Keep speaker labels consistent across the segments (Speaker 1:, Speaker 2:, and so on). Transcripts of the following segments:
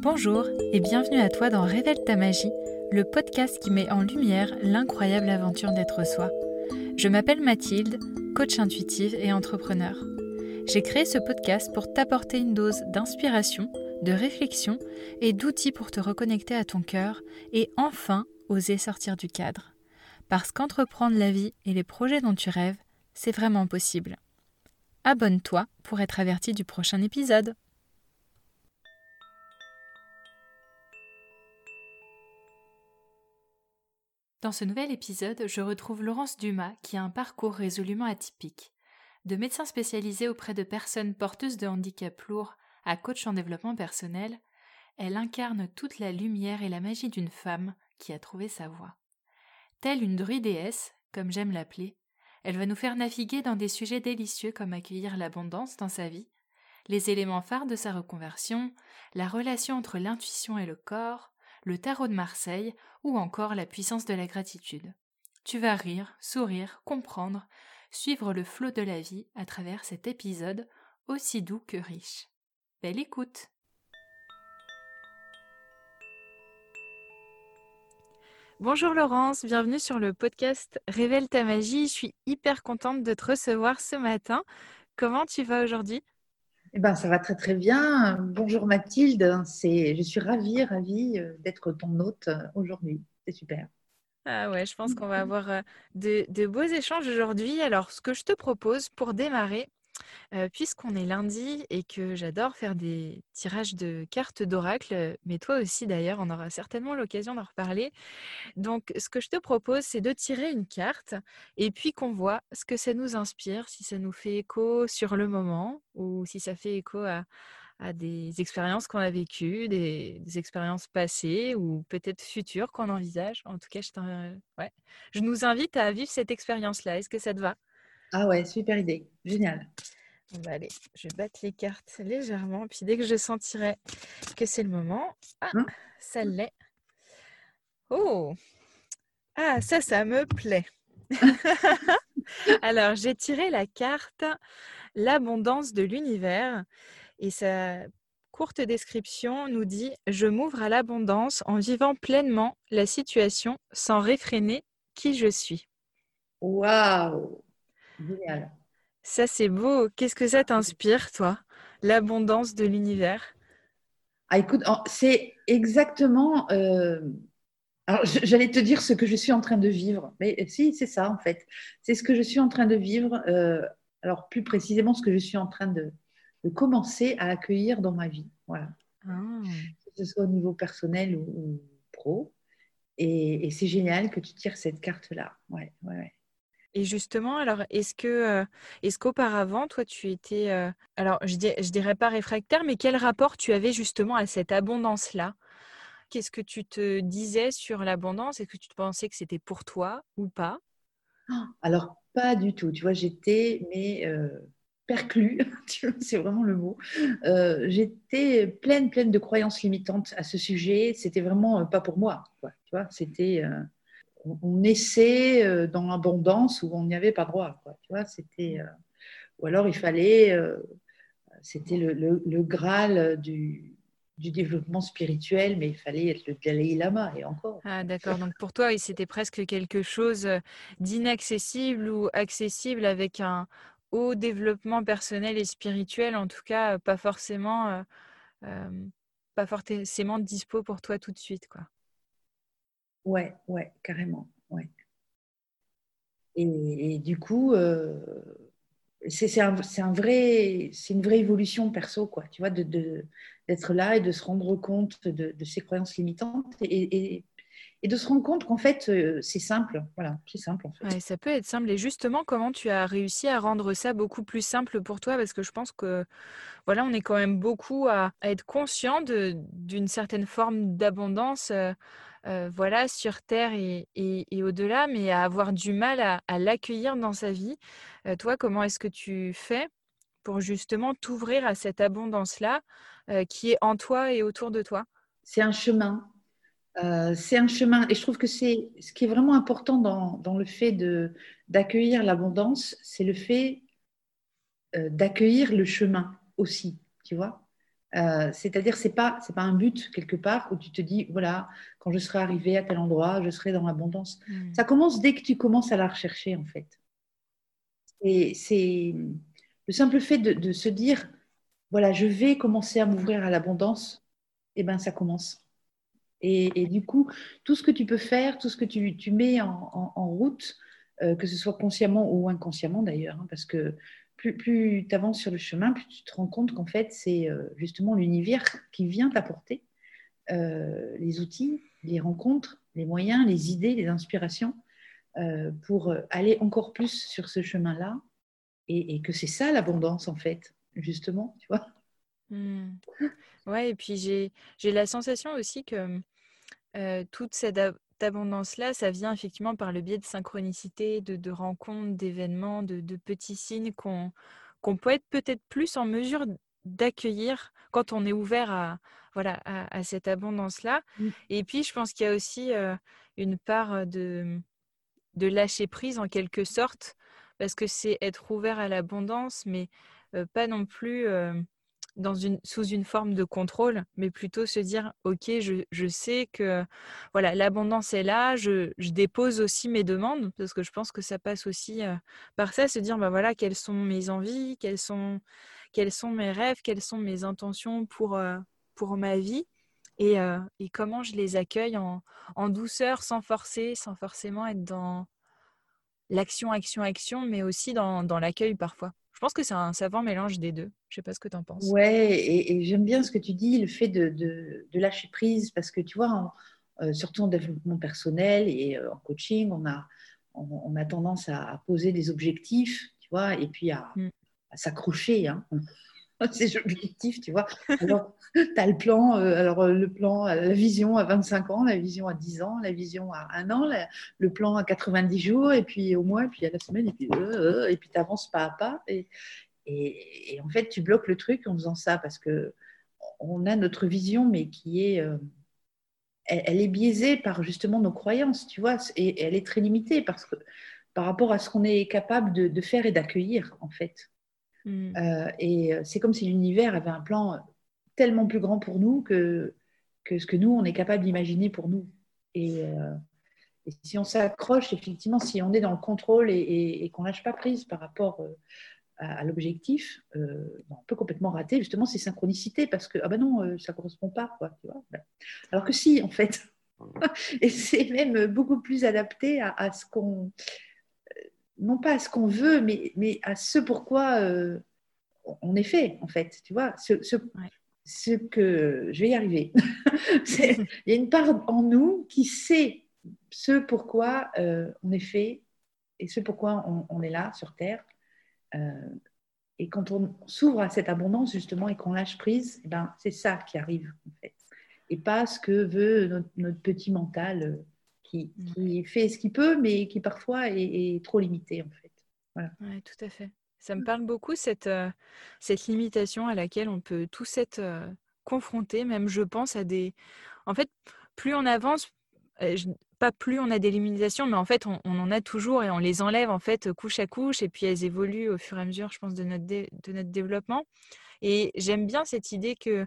Speaker 1: Bonjour et bienvenue à toi dans Révèle ta magie, le podcast qui met en lumière l'incroyable aventure d'être soi. Je m'appelle Mathilde, coach intuitive et entrepreneur. J'ai créé ce podcast pour t'apporter une dose d'inspiration, de réflexion et d'outils pour te reconnecter à ton cœur et enfin oser sortir du cadre. Parce qu'entreprendre la vie et les projets dont tu rêves, c'est vraiment possible. Abonne-toi pour être averti du prochain épisode. Dans ce nouvel épisode, je retrouve Laurence Dumas qui a un parcours résolument atypique. De médecin spécialisé auprès de personnes porteuses de handicap lourd à coach en développement personnel, elle incarne toute la lumière et la magie d'une femme qui a trouvé sa voie. Telle une druidéesse, comme j'aime l'appeler, elle va nous faire naviguer dans des sujets délicieux comme accueillir l'abondance dans sa vie, les éléments phares de sa reconversion, la relation entre l'intuition et le corps, le tarot de Marseille ou encore la puissance de la gratitude. Tu vas rire, sourire, comprendre, suivre le flot de la vie à travers cet épisode aussi doux que riche. Belle écoute Bonjour Laurence, bienvenue sur le podcast Révèle ta magie. Je suis hyper contente de te recevoir ce matin. Comment tu vas aujourd'hui?
Speaker 2: Eh ben, ça va très très bien. Bonjour Mathilde, c'est, je suis ravie, ravie euh, d'être ton hôte euh, aujourd'hui. C'est super.
Speaker 1: Ah ouais, je pense qu'on va avoir euh, de beaux échanges aujourd'hui. Alors, ce que je te propose pour démarrer, puisqu'on est lundi et que j'adore faire des tirages de cartes d'oracle, mais toi aussi d'ailleurs, on aura certainement l'occasion d'en reparler. Donc, ce que je te propose, c'est de tirer une carte et puis qu'on voit ce que ça nous inspire, si ça nous fait écho sur le moment ou si ça fait écho à, des expériences qu'on a vécues, des, expériences passées ou peut-être futures qu'on envisage. En tout cas, je, ouais. je nous invite à vivre cette expérience-là. Est-ce que ça te va?
Speaker 2: Ah ouais, super idée. Génial.
Speaker 1: On va aller, je vais battre les cartes légèrement. Puis dès que je sentirai que c'est le moment, ah, hein? ça l'est. Oh, ah, ça, ça me plaît. Alors, j'ai tiré la carte L'abondance de l'univers et sa courte description nous dit Je m'ouvre à l'abondance en vivant pleinement la situation sans réfréner qui je suis.
Speaker 2: Waouh Génial.
Speaker 1: Ça, c'est beau. Qu'est-ce que ça t'inspire, toi L'abondance de l'univers?
Speaker 2: Ah, Écoute, c'est exactement. Euh, alors, j'allais te dire ce que je suis en train de vivre. Mais si, c'est ça, en fait. C'est ce que je suis en train de vivre. Euh, alors, plus précisément, ce que je suis en train de, commencer à accueillir dans ma vie. Voilà. Ah. Que ce soit au niveau personnel ou, pro. Et, c'est génial que tu tires cette carte-là. Ouais, ouais, ouais.
Speaker 1: Et justement, alors, est-ce que, est-ce qu'auparavant, toi, tu étais, alors, je, je dirais pas réfractaire, mais quel rapport tu avais justement à cette abondance-là? Qu'est-ce que tu te disais sur l'abondance? Est-ce que tu pensais que c'était pour toi ou pas?
Speaker 2: Alors, pas du tout. Tu vois, j'étais, mais perclus, c'est vraiment le mot. j'étais pleine, pleine de croyances limitantes à ce sujet. C'était vraiment pas pour moi. Tu vois, c'était on, essaie euh, dans l'abondance où on n'y avait pas droit. Tu vois, c'était, euh, ou alors il fallait, euh, c'était le, graal du, développement spirituel, mais il fallait être le Dalai Lama et encore.
Speaker 1: Ah, d'accord. Donc pour toi, c'était presque quelque chose d'inaccessible ou accessible avec un haut développement personnel et spirituel, en tout cas pas forcément, pas forcément dispo pour toi tout de suite, quoi.
Speaker 2: Ouais, ouais, carrément. Ouais. Et, du coup, euh, c'est un, vrai, une vraie évolution perso, quoi. Tu vois, d'être là et de se rendre compte de, de ses croyances limitantes et de se rendre compte qu'en fait, euh, c'est simple. Voilà, c'est simple en fait.
Speaker 1: ça peut être simple. Et justement, comment tu as réussi à rendre ça beaucoup plus simple pour toi? Parce que je pense que voilà, on est quand même beaucoup à, être conscient d'une certaine forme d'abondance. Euh, euh, voilà, sur Terre et, au-delà, mais à avoir du mal à, l'accueillir dans sa vie. Euh, toi, comment est-ce que tu fais pour justement t'ouvrir à cette abondance-là euh, qui est en toi et autour de toi?
Speaker 2: C'est un chemin. c'est un chemin. Et je trouve que c'est ce qui est vraiment important dans, dans le fait d'accueillir l'abondance, c'est le fait d'accueillir le chemin aussi, tu vois? Euh, c'est-à-dire, c'est pas, c'est pas un but quelque part où tu te dis, voilà, quand je serai arrivé à tel endroit, je serai dans l'abondance. Hmm. Ça commence dès que tu commences à la rechercher, en fait. Et c'est le simple fait de, se dire, voilà, je vais commencer à m'ouvrir à l'abondance, et eh ben ça commence. Et, du coup, tout ce que tu peux faire, tout ce que tu, tu mets en, route, euh, que ce soit consciemment ou inconsciemment d'ailleurs, hein, parce que plus, tu avances sur le chemin, plus tu te rends compte qu'en fait, c'est euh, justement l'univers qui vient t'apporter euh, les outils, les rencontres, les moyens, les idées, les inspirations euh, pour aller encore plus sur ce chemin-là. Et, que c'est ça l'abondance, en fait, justement, tu vois.
Speaker 1: Mmh. Ouais, et puis j'ai la sensation aussi que toute cette abondance-là, ça vient effectivement par le biais de synchronicité, de, rencontres, d'événements, de, petits signes qu'on peut être peut-être plus en mesure d'accueillir quand on est ouvert à, voilà, à, cette abondance-là. Mmh. Et puis, je pense qu'il y a aussi une part de, de lâcher prise en quelque sorte, parce que c'est être ouvert à l'abondance, mais pas non plus dans une, sous une forme de contrôle, mais plutôt se dire, OK, je, je sais que voilà, l'abondance est là, je, je, dépose aussi mes demandes, parce que je pense que ça passe aussi par ça, se dire, bah voilà, quelles sont mes envies, quels sont, quels sont mes rêves, quelles sont mes intentions pour, pour ma vie. Et, et, comment je les accueille en, en, douceur, sans forcer, sans forcément être dans l'action, action, action, mais aussi dans, dans l'accueil parfois. Je pense que c'est un savant mélange des deux. Je sais pas ce que tu en penses.
Speaker 2: Ouais, et, j'aime bien ce que tu dis, le fait de, de, lâcher prise, parce que tu vois, euh, surtout en développement personnel et euh, en coaching, on a, on, a tendance à, poser des objectifs, tu vois, et puis à, mm. à s'accrocher. Hein. ces objectifs, tu vois. Alors, tu as le plan, euh, alors euh, le plan, euh, la vision à 25 ans, la vision à 10 ans, la vision à un an, le plan à 90 jours, et puis au mois, et puis à la semaine, et puis et puis tu avances pas à pas. Et, et, en fait, tu bloques le truc en faisant ça parce que on a notre vision, mais qui est. elle, est biaisée par justement nos croyances, tu vois, et elle est très limitée parce que par rapport à ce qu'on est capable de faire et d'accueillir, en fait. Mm. Euh, et euh, c'est comme si l'univers avait un plan tellement plus grand pour nous que, que ce que nous, on est capable d'imaginer pour nous. Et, euh, si on s'accroche, effectivement, si on est dans le contrôle et, et, qu'on lâche pas prise par rapport à, l'objectif, on peut complètement rater justement ces synchronicités parce que, ah ben non, ça correspond pas. Quoi, tu vois ben, Alors que si, en fait. et c'est même beaucoup plus adapté à, à ce qu'on non pas à ce qu'on veut, mais, mais à ce pourquoi euh, on est fait, en fait. Tu vois, ce, ce, que je vais y arriver. Il y a une part en nous qui sait ce pourquoi euh, on est fait et ce pourquoi on, est là sur Terre. Euh, et quand on s'ouvre à cette abondance, justement, et qu'on lâche prise, eh ben, c'est ça qui arrive, en fait. Et pas ce que veut notre petit mental qui, fait ce qu'il peut, mais qui parfois est, trop limité en fait.
Speaker 1: Voilà. tout à fait. Ça me parle beaucoup cette, euh, cette limitation à laquelle on peut tous être euh, confrontés, même je pense à des... En fait, plus on avance, euh, pas plus on a des limitations, mais en fait, on, en a toujours et on les enlève en fait couche à couche et puis elles évoluent au fur et à mesure, je pense, de notre, de notre développement. Et j'aime bien cette idée que,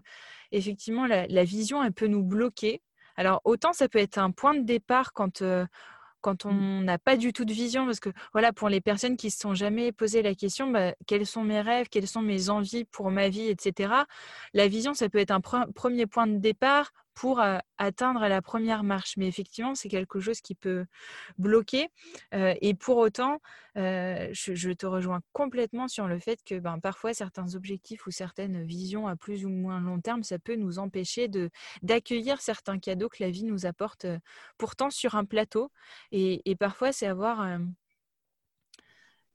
Speaker 1: effectivement, la, la, vision, elle peut nous bloquer alors, autant ça peut être un point de départ quand, quand mmh. on n'a pas du tout de vision, parce que voilà, pour les personnes qui ne se sont jamais posé la question, bah, quels sont mes rêves, quelles sont mes envies pour ma vie, etc. La vision, ça peut être un premier point de départ pour atteindre la première marche. Mais effectivement, c'est quelque chose qui peut bloquer. et pour autant, je, te rejoins complètement sur le fait que ben, parfois, certains objectifs ou certaines visions à plus ou moins long terme, ça peut nous empêcher d'accueillir certains cadeaux que la vie nous apporte pourtant sur un plateau. Et, et parfois, c'est avoir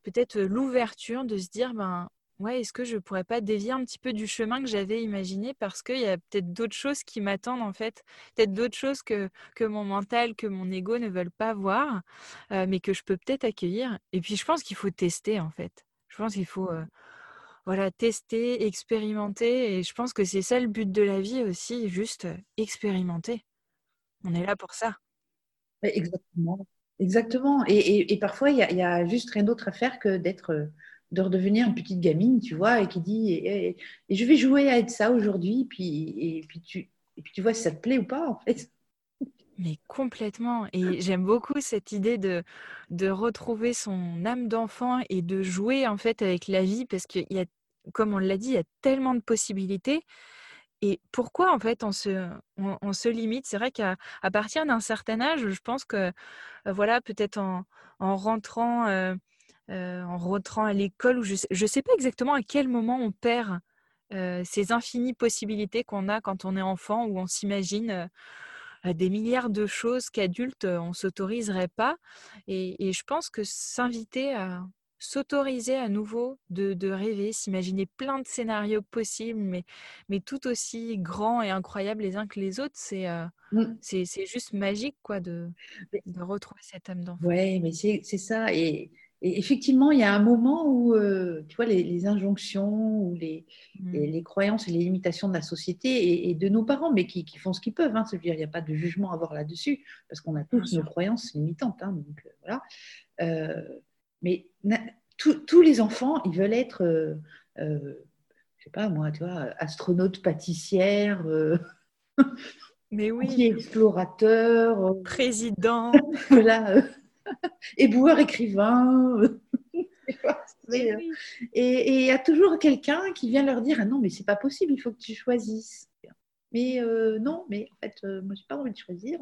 Speaker 1: peut-être l'ouverture de se dire, ben, ouais, est-ce que je pourrais pas dévier un petit peu du chemin que j'avais imaginé? Parce qu'il y a peut-être d'autres choses qui m'attendent en fait, peut-être d'autres choses que, que mon mental, que mon ego ne veulent pas voir, euh, mais que je peux peut-être accueillir. Et puis je pense qu'il faut tester en fait. Je pense qu'il faut euh, voilà, tester, expérimenter. Et je pense que c'est ça le but de la vie aussi, juste euh, expérimenter. On est là pour ça.
Speaker 2: Exactement. Exactement. Et, et, parfois, il y, a juste rien d'autre à faire que d'être de redevenir une petite gamine, tu vois, et qui dit et, je vais jouer à être ça aujourd'hui, puis, et, puis tu, et puis tu vois si ça te plaît ou pas, en fait.
Speaker 1: Mais complètement. Et j'aime beaucoup cette idée de, de retrouver son âme d'enfant et de jouer en fait avec la vie parce qu'il y a, comme on l'a dit, il y a tellement de possibilités. Et pourquoi en fait on se, on, se limite? C'est vrai qu'à à partir d'un certain âge, je pense que voilà, peut-être en, en rentrant, en rentrant à l'école, ou je ne sais, pas exactement à quel moment on perd ces infinies possibilités qu'on a quand on est enfant, où on s'imagine des milliards de choses qu'adultes, on s'autoriserait pas. Et, je pense que s'inviter à s'autoriser à nouveau de, rêver, s'imaginer plein de scénarios possibles, mais, mais tout aussi grands et incroyables les uns que les autres, c'est c'est juste magique quoi, de, de retrouver cette âme d'enfant.
Speaker 2: Oui, mais c'est ça. Et et effectivement, il y a un moment où, euh, tu vois, les, injonctions ou les, mm. les, croyances et les limitations de la société et, de nos parents, mais qui, font ce qu'ils peuvent, hein, dire il n'y a pas de jugement à avoir là-dessus, parce qu'on a tous nos croyances limitantes. Hein, donc, euh, voilà. Euh, mais tous les enfants, ils veulent être, je sais pas moi, tu vois, astronaute, pâtissière.
Speaker 1: mais oui.
Speaker 2: Explorateur.
Speaker 1: Président.
Speaker 2: voilà éboueur écrivain. Euh, et il y a toujours quelqu'un qui vient leur dire ah non mais c'est pas possible il faut que tu choisisses. Mais euh, non mais en fait euh, moi j'ai pas envie de choisir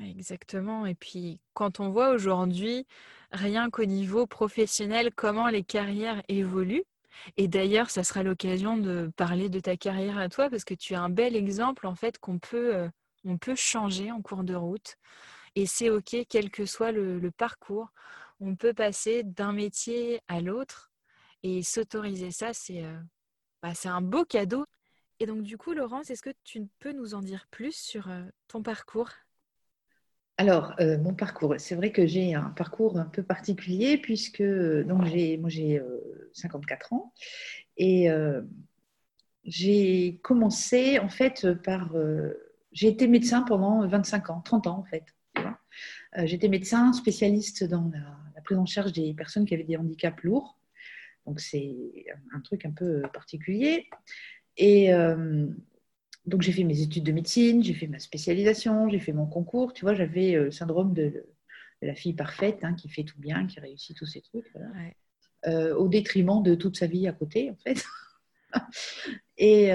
Speaker 1: exactement. Et puis quand on voit aujourd'hui rien qu'au niveau professionnel comment les carrières évoluent. Et d'ailleurs ça sera l'occasion de parler de ta carrière à toi parce que tu as un bel exemple en fait qu'on peut on peut changer en cours de route et c'est OK, quel que soit le, parcours. On peut passer d'un métier à l'autre et s'autoriser ça, euh, bah, c'est un beau cadeau. Et donc, du coup, Laurence, est-ce que tu peux nous en dire plus sur euh, ton parcours?
Speaker 2: Alors, euh, mon parcours, c'est vrai que j'ai un parcours un peu particulier puisque donc j'ai, moi j'ai 54 ans et j'ai commencé en fait par, j'ai été médecin pendant 25 ans, 30 ans en fait. Euh, j'étais médecin spécialiste dans la, prise en charge des personnes qui avaient des handicaps lourds. Donc c'est un truc un peu particulier. Et euh, donc j'ai fait mes études de médecine, j'ai fait ma spécialisation, j'ai fait mon concours. Tu vois, j'avais euh, le syndrome de, la fille parfaite hein, qui fait tout bien, qui réussit tous ces trucs. au détriment de toute sa vie à côté, en fait. et,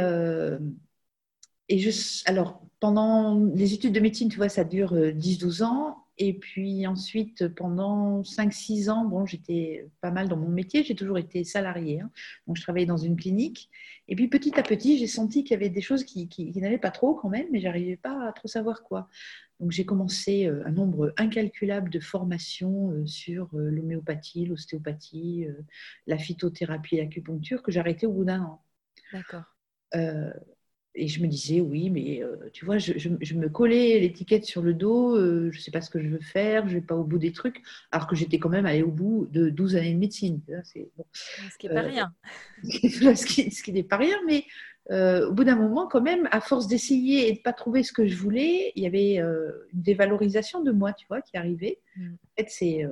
Speaker 2: et je, alors, pendant les études de médecine, tu vois, ça dure 10-12 ans. Et puis ensuite, pendant 5-6 ans, bon, j'étais pas mal dans mon métier, j'ai toujours été salariée. Hein. Donc, je travaillais dans une clinique. Et puis, petit à petit, j'ai senti qu'il y avait des choses qui, qui, n'allaient pas trop quand même, mais j'arrivais pas à trop savoir quoi. Donc, j'ai commencé euh, un nombre incalculable de formations euh, sur euh, l'homéopathie, l'ostéopathie, la phytothérapie, l'acupuncture, que j'ai arrêté au bout d'un an.
Speaker 1: D'accord
Speaker 2: et je me disais, oui, mais euh, tu vois, je, je, me collais l'étiquette sur le dos, euh, je ne sais pas ce que je veux faire, je ne vais pas au bout des trucs, alors que j'étais quand même allée au bout de 12 années de médecine.
Speaker 1: Bon. Ce qui n'est pas euh, rien.
Speaker 2: ce qui, ce qui n'est pas rien, mais au bout d'un moment, quand même, à force d'essayer et de ne pas trouver ce que je voulais, il y avait une dévalorisation de moi, tu vois, qui arrivait. Mm. En fait, c'est,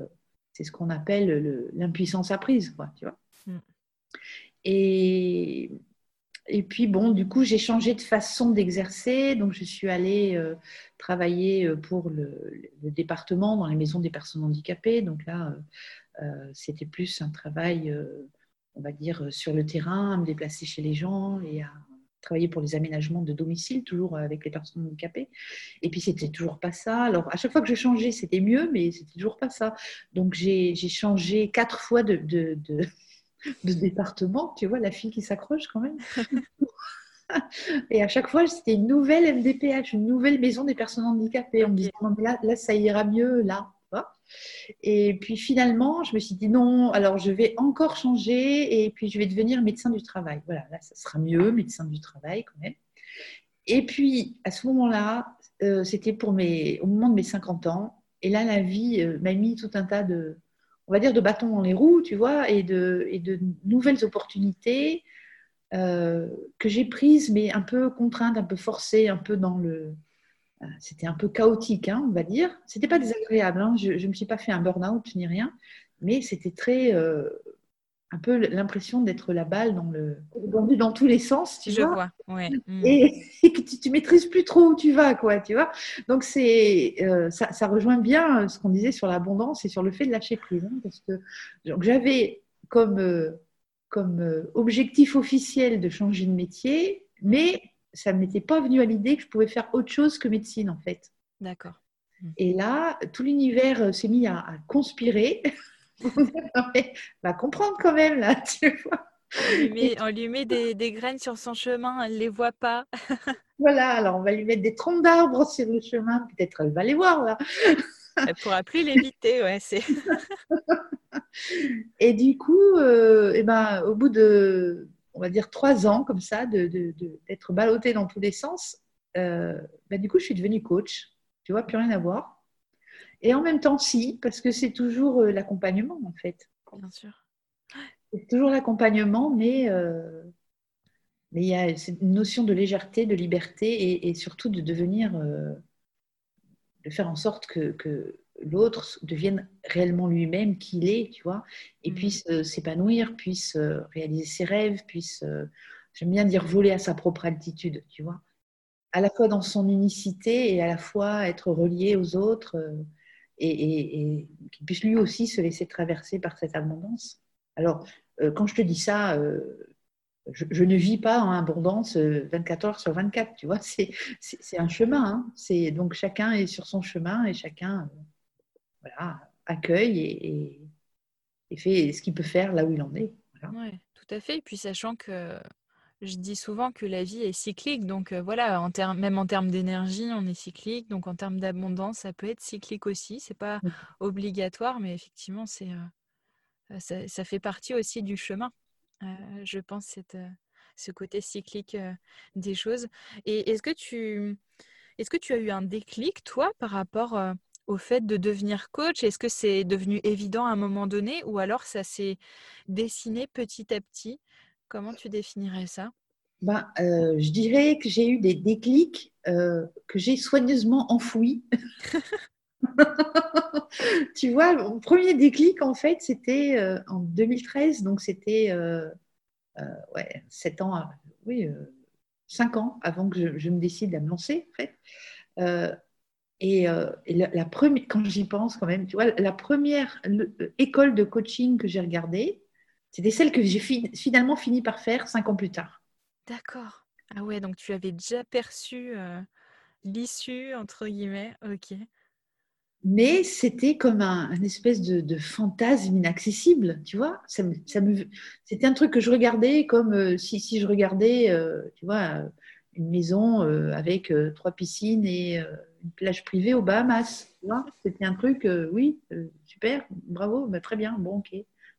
Speaker 2: c'est ce qu'on appelle l'impuissance apprise, quoi, tu vois. Mm. Et et puis, bon, du coup, j'ai changé de façon d'exercer. Donc, je suis allée euh, travailler euh, pour le, département dans les maisons des personnes handicapées. Donc là, euh, c'était plus un travail, on va dire, sur le terrain, à me déplacer chez les gens et à travailler pour les aménagements de domicile, toujours avec les personnes handicapées. Et puis, c'était toujours pas ça. Alors, à chaque fois que je changeais, c'était mieux, mais c'était toujours pas ça. Donc, j'ai changé quatre fois de de département, tu vois, la fille qui s'accroche quand même. Et à chaque fois, c'était une nouvelle MDPH, une nouvelle maison des personnes handicapées. On me disait, là, là, ça ira mieux, là. Et puis finalement, je me suis dit, non, alors je vais encore changer et puis je vais devenir médecin du travail. Voilà, là, ça sera mieux, médecin du travail quand même. Et puis, à ce moment-là, euh, c'était pour mes, au moment de mes 50 ans. Et là, la vie euh, m'a mis tout un tas de, on va dire, de bâtons dans les roues, tu vois, et de, nouvelles opportunités euh, que j'ai prises, mais un peu contraintes, un peu forcées, un peu dans le. Euh, c'était un peu chaotique, hein, on va dire. C'était pas désagréable. Hein. Je ne me suis pas fait un burn-out ni rien, mais c'était très un peu l'impression d'être la balle dans le dans tous les sens tu
Speaker 1: je
Speaker 2: vois,
Speaker 1: Ouais.
Speaker 2: Mm. Et, que tu, tu, maîtrises plus trop où tu vas quoi tu vois donc c'est euh, ça, ça, rejoint bien ce qu'on disait sur l'abondance et sur le fait de lâcher prise hein, parce que donc j'avais comme euh, comme euh, objectif officiel de changer de métier mais ça ne m'était pas venu à l'idée que je pouvais faire autre chose que médecine en fait
Speaker 1: d'accord
Speaker 2: et là tout l'univers s'est mis à, à conspirer va comprendre quand même, là, tu vois.
Speaker 1: On lui met, des, graines sur son chemin, elle ne les voit pas.
Speaker 2: voilà, alors on va lui mettre des troncs d'arbres sur le chemin, peut-être elle va les voir là.
Speaker 1: elle ne pourra plus l'éviter, ouais. C'est...
Speaker 2: et du coup, euh, eh ben, au bout de, on va dire, trois ans comme ça, de, d'être ballottée dans tous les sens, euh, ben, du coup, je suis devenue coach. Tu vois, plus rien à voir. Et en même temps, si, parce que c'est toujours euh, l'accompagnement, en fait.
Speaker 1: Bien sûr.
Speaker 2: C'est toujours l'accompagnement, mais, euh, mais il y a cette notion de légèreté, de liberté et, surtout de devenir, euh, de faire en sorte que, que l'autre devienne réellement lui-même, qu'il est, tu vois, et mm. puisse s'épanouir, puisse réaliser ses rêves, puisse, j'aime bien dire, voler à sa propre altitude, tu vois, à la fois dans son unicité et à la fois être relié aux autres et, qu'il puisse lui aussi se laisser traverser par cette abondance. Alors, euh, quand je te dis ça, euh, je, ne vis pas en abondance 24 euh, heures sur 24, tu vois, c'est un chemin. Hein. Donc, chacun est sur son chemin et chacun voilà, accueille et, fait ce qu'il peut faire là où il en est.
Speaker 1: Oui, tout à fait. Et puis, sachant que je dis souvent que la vie est cyclique, donc voilà, en même en termes d'énergie, on est cyclique, donc en termes d'abondance, ça peut être cyclique aussi. C'est pas mmh. obligatoire, mais effectivement, c'est ça, fait partie aussi du chemin. je pense cette, ce côté cyclique des choses. Et est-ce que tu est-ce que tu as eu un déclic toi par rapport au fait de devenir coach? Est-ce que c'est devenu évident à un moment donné, ou alors ça s'est dessiné petit à petit Comment tu définirais ça?
Speaker 2: Ben, euh, Je dirais que j'ai eu des déclics euh, que j'ai soigneusement enfouis. tu vois, mon premier déclic, en fait, c'était euh, en 2013, donc c'était ouais, 7 ans, oui, 5 ans avant que je, me décide à me lancer, en fait. Et, la, première, quand j'y pense quand même, tu vois, la première école de coaching que j'ai regardée, c'était celle que j'ai finalement fini par faire cinq ans plus tard.
Speaker 1: D'accord. Ah ouais, donc tu avais déjà perçu euh, l'issue, entre guillemets. Ok.
Speaker 2: Mais c'était comme un, espèce de, fantasme inaccessible, tu vois. Ça c'était un truc que je regardais comme euh, si, si, je regardais, euh, tu vois, une maison avec trois piscines et une plage privée aux Bahamas. C'était un truc, oui, super, bravo, bah, très bien, bon, ok.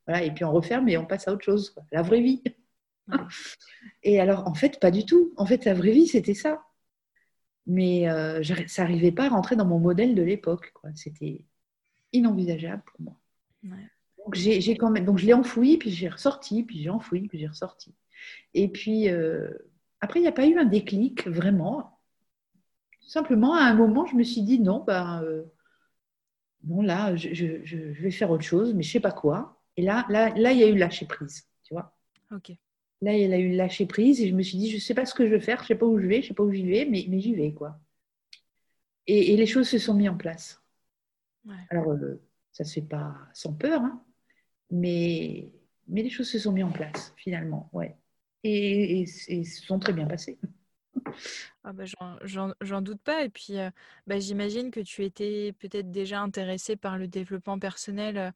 Speaker 2: Voilà, et puis on referme et on passe à autre chose, la vraie vie. et alors, en fait, pas du tout. En fait, la vraie vie, c'était ça. Mais euh, ça n'arrivait pas à rentrer dans mon modèle de l'époque. C'était inenvisageable pour moi. Donc, quand même, donc, je l'ai enfoui, puis j'ai ressorti, puis j'ai enfoui, puis j'ai ressorti. Et puis, euh, après, il n'y a pas eu un déclic, vraiment. Simplement, à un moment, je me suis dit, non, ben, euh, bon, là, je, je, vais faire autre chose, mais je ne sais pas quoi. Et là, là, là, il y a eu lâcher prise, tu vois.
Speaker 1: Ok.
Speaker 2: Là, il y a eu lâcher prise et je me suis dit, je ne sais pas ce que je vais faire, je ne sais pas où je vais, je ne sais pas où j'y vais, mais, mais j'y vais, quoi. Et, les choses se sont mises en place. Alors, euh, ça ne se fait pas sans peur, hein, mais, mais les choses se sont mises en place, finalement, ouais. Et, et, se sont très bien passées.
Speaker 1: Ah bah J'en doute pas. Et puis, euh, bah, j'imagine que tu étais peut-être déjà intéressée par le développement personnel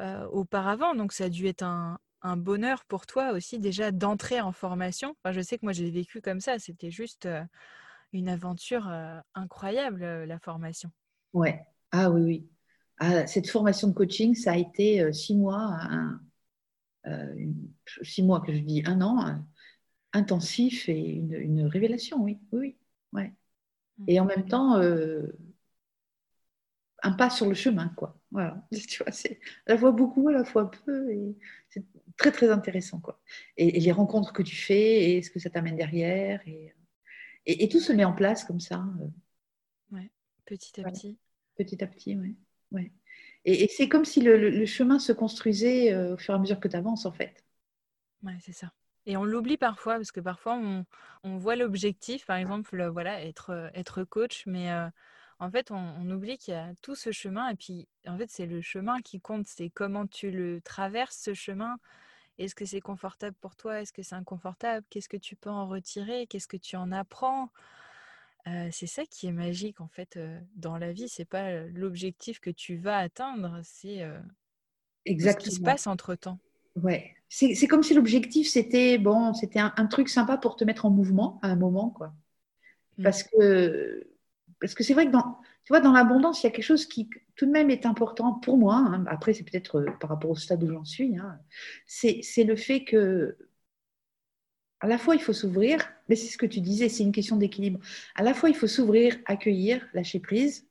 Speaker 1: euh, auparavant. Donc, ça a dû être un, bonheur pour toi aussi déjà d'entrer en formation. Enfin, je sais que moi, je l'ai vécu comme ça. C'était juste euh, une aventure euh, incroyable, la formation.
Speaker 2: Ouais. Ah oui, oui. Ah, cette formation de coaching, ça a été six mois, six mois que je dis un an, intensif et une, révélation, oui, oui, Ouais. Mmh. Et en même temps, un pas sur le chemin, quoi. Voilà, tu vois, c'est à la fois beaucoup, à la fois peu, et c'est très très intéressant, quoi. Et, les rencontres que tu fais, et ce que ça t'amène derrière, et, et, tout se met en place comme ça.
Speaker 1: Ouais, petit à petit.
Speaker 2: Petit à petit, ouais. ouais. Et, c'est comme si le, chemin se construisait euh, au fur et à mesure que tu avances, en fait.
Speaker 1: Oui, c'est ça. Et on l'oublie parfois, parce que parfois, on, voit l'objectif, par exemple, voilà, être, être coach, mais en fait, on, oublie qu'il y a tout ce chemin, et puis, en fait, c'est le chemin qui compte, c'est comment tu le traverses, ce chemin. Est-ce que c'est confortable pour toi? Est-ce que c'est inconfortable? Qu'est-ce que tu peux en retirer? Qu'est-ce que tu en apprends? C'est ça qui est magique en fait dans la vie. C'est pas l'objectif que tu vas atteindre, c'est ce qui se passe entre temps.
Speaker 2: Ouais, c'est comme si l'objectif c'était bon, c'était un, truc sympa pour te mettre en mouvement à un moment quoi. Mmh. Parce que parce que c'est vrai que dans tu vois dans l'abondance il y a quelque chose qui tout de même est important pour moi. Hein. Après c'est peut-être par rapport au stade où j'en suis. Hein. C'est le fait que à la fois, il faut s'ouvrir, mais c'est ce que tu disais, c'est une question d'équilibre. À la fois, il faut s'ouvrir, accueillir, lâcher prise,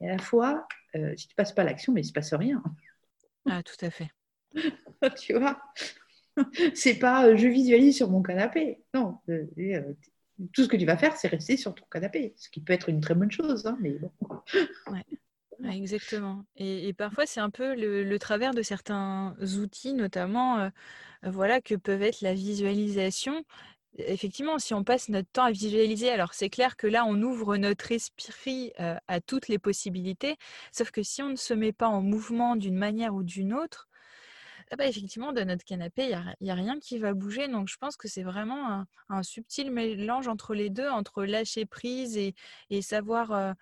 Speaker 2: et à la fois, euh, si tu passes pas l'action, mais il se passe rien.
Speaker 1: Ah, tout à fait.
Speaker 2: tu vois? C'est pas euh, je visualise sur mon canapé. Non, euh, tout ce que tu vas faire, c'est rester sur ton canapé, ce qui peut être une très bonne chose, hein, mais bon.
Speaker 1: exactement. Et, parfois, c'est un peu le, travers de certains outils, notamment voilà, que peuvent être la visualisation. Effectivement, si on passe notre temps à visualiser, alors c'est clair que là, on ouvre notre esprit à toutes les possibilités, sauf que si on ne se met pas en mouvement d'une manière ou d'une autre, ah bah, effectivement, dans notre canapé, il n'y a, rien qui va bouger. Donc, je pense que c'est vraiment un, subtil mélange entre les deux, entre lâcher prise et, savoir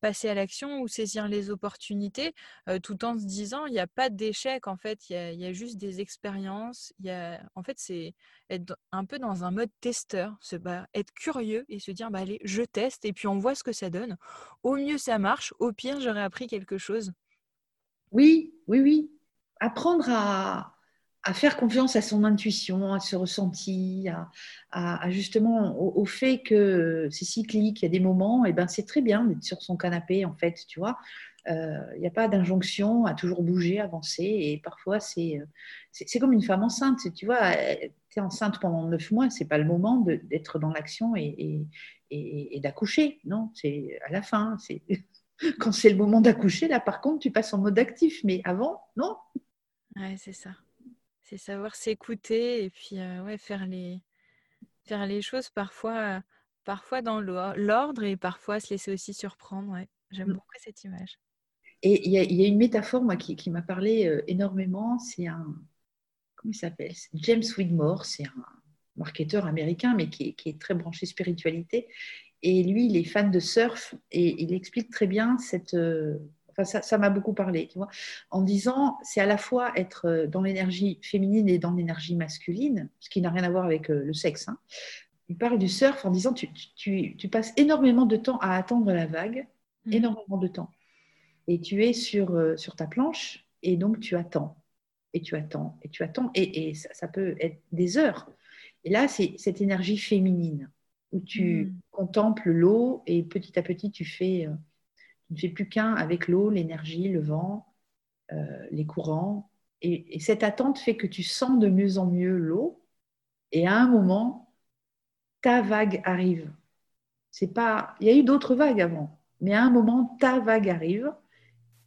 Speaker 1: passer à l'action ou saisir les opportunités, tout en se disant il n'y a pas d'échec en fait, il y, a, juste des expériences. Y a, en fait, c'est être un peu dans un mode testeur, se, être curieux et se dire bah, allez, je teste et puis on voit ce que ça donne. Au mieux ça marche, au pire j'aurais appris quelque chose.
Speaker 2: Oui, oui, oui. Apprendre à, faire confiance à son intuition, à ce ressenti, à, justement au, fait que c'est cyclique, il y a des moments, et ben c'est très bien d'être sur son canapé en fait, tu vois. Euh, il n'y a pas d'injonction à toujours bouger, avancer, et parfois c'est c'est comme une femme enceinte, tu vois. Tu es enceinte pendant neuf mois, c'est pas le moment d'être dans l'action et, et, et d'accoucher, non, c'est à la fin, c'est quand c'est le moment d'accoucher, là par contre tu passes en mode actif, mais avant, non.
Speaker 1: Ouais, c'est ça. C'est savoir s'écouter et puis ouais, faire, les, faire les choses parfois, parfois dans l'ordre et parfois se laisser aussi surprendre. Ouais. J'aime mmh. beaucoup cette image.
Speaker 2: Et il y, a une métaphore moi, qui, qui m'a parlé énormément. C'est un. Comment il s'appelle? James Widmore. C'est un marketeur américain, mais qui qui est, très branché spiritualité. Et lui, il est fan de surf et il explique très bien cette ça m'a beaucoup parlé, tu vois, en disant c'est à la fois être euh, dans l'énergie féminine et dans l'énergie masculine, ce qui n'a rien à voir avec euh, le sexe. Hein. Il parle du surf en disant tu, tu, tu, passes énormément de temps à attendre la vague, mmh. énormément de temps. Et tu es sur, euh, sur ta planche et donc tu attends, et tu attends, et tu attends, et, et ça, peut être des heures. Et là, c'est cette énergie féminine où tu mmh. contemples l'eau et petit à petit tu fais tu ne fais plus qu'un avec l'eau, l'énergie, le vent, euh, les courants. Et, cette attente fait que tu sens de mieux en mieux l'eau. Et à un moment, ta vague arrive. C'est pas, il y a eu d'autres vagues avant, mais à un moment, ta vague arrive.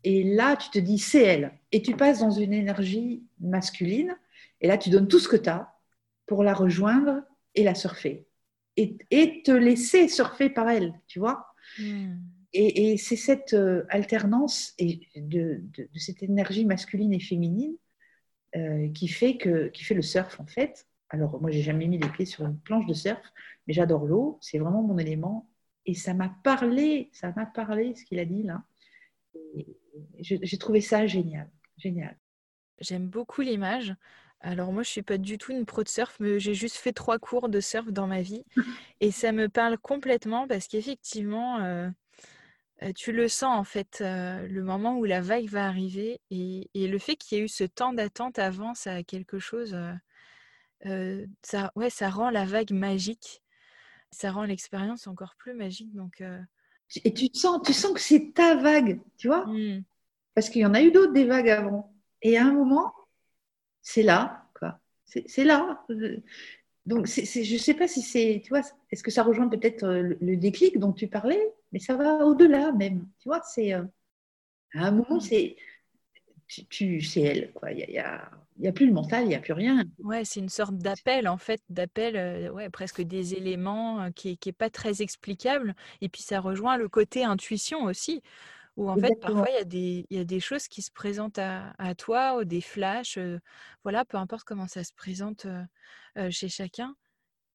Speaker 2: Et là, tu te dis, c'est elle. Et tu passes dans une énergie masculine. Et là, tu donnes tout ce que tu as pour la rejoindre et la surfer. Et, te laisser surfer par elle, tu vois. Hmm. Et, c'est cette euh, alternance et de, cette énergie masculine et féminine euh, qui, fait que, qui fait le surf, en fait. Alors, moi, j'ai jamais mis les pieds sur une planche de surf, mais j'adore l'eau, c'est vraiment mon élément. Et ça m'a parlé, ça m'a parlé ce qu'il a dit là. J'ai trouvé ça génial, génial.
Speaker 1: J'aime beaucoup l'image. Alors moi, je suis pas du tout une pro de surf, mais j'ai juste fait trois cours de surf dans ma vie. Et ça me parle complètement parce qu'effectivement, euh, tu le sens en fait, le moment où la vague va arriver et, le fait qu'il y ait eu ce temps d'attente avant, ça a quelque chose, ça, ouais, ça rend la vague magique, ça rend l'expérience encore plus magique. Donc,
Speaker 2: Et tu sens, tu sens que c'est ta vague, tu vois? Mmh. Parce qu'il y en a eu d'autres des vagues avant. Et à un moment, c'est là, quoi. C'est là. Donc, je ne sais pas si c'est, tu vois, est-ce que ça rejoint peut-être le déclic dont tu parlais? Mais ça va au-delà même. Tu vois, c'est. Euh, À un moment, c'est tu, c'est elle. Quoi. Il n'y a, y a, plus le mental, il n'y a plus rien.
Speaker 1: Ouais, c'est une sorte d'appel, en fait, d'appel, euh, ouais, presque des éléments euh, qui n'est pas très explicable. Et puis ça rejoint le côté intuition aussi, où en fait, parfois, il y, a des, y a des choses qui se présentent à, à toi, ou des flashs, euh, voilà, peu importe comment ça se présente chez chacun.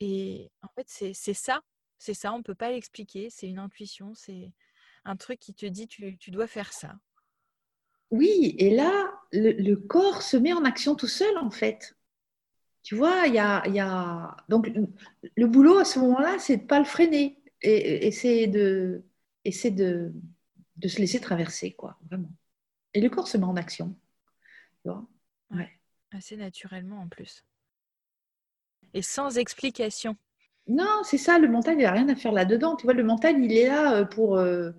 Speaker 1: Et en fait, c'est ça, c'est ça, on ne peut pas l'expliquer, c'est une intuition, c'est un truc qui te dit tu, tu dois faire ça.
Speaker 2: Oui, et là, le, corps se met en action tout seul, en fait. Tu vois, il y a, Donc, le boulot à ce moment-là, c'est de ne pas le freiner et, c'est de, de, de se laisser traverser, quoi, vraiment. Et le corps se met en action. Tu vois
Speaker 1: ouais. Assez naturellement, en plus. Et sans explication.
Speaker 2: Non, c'est ça, le mental, il n'a rien à faire là-dedans. Tu vois, le mental, il est là euh, pour. Euh,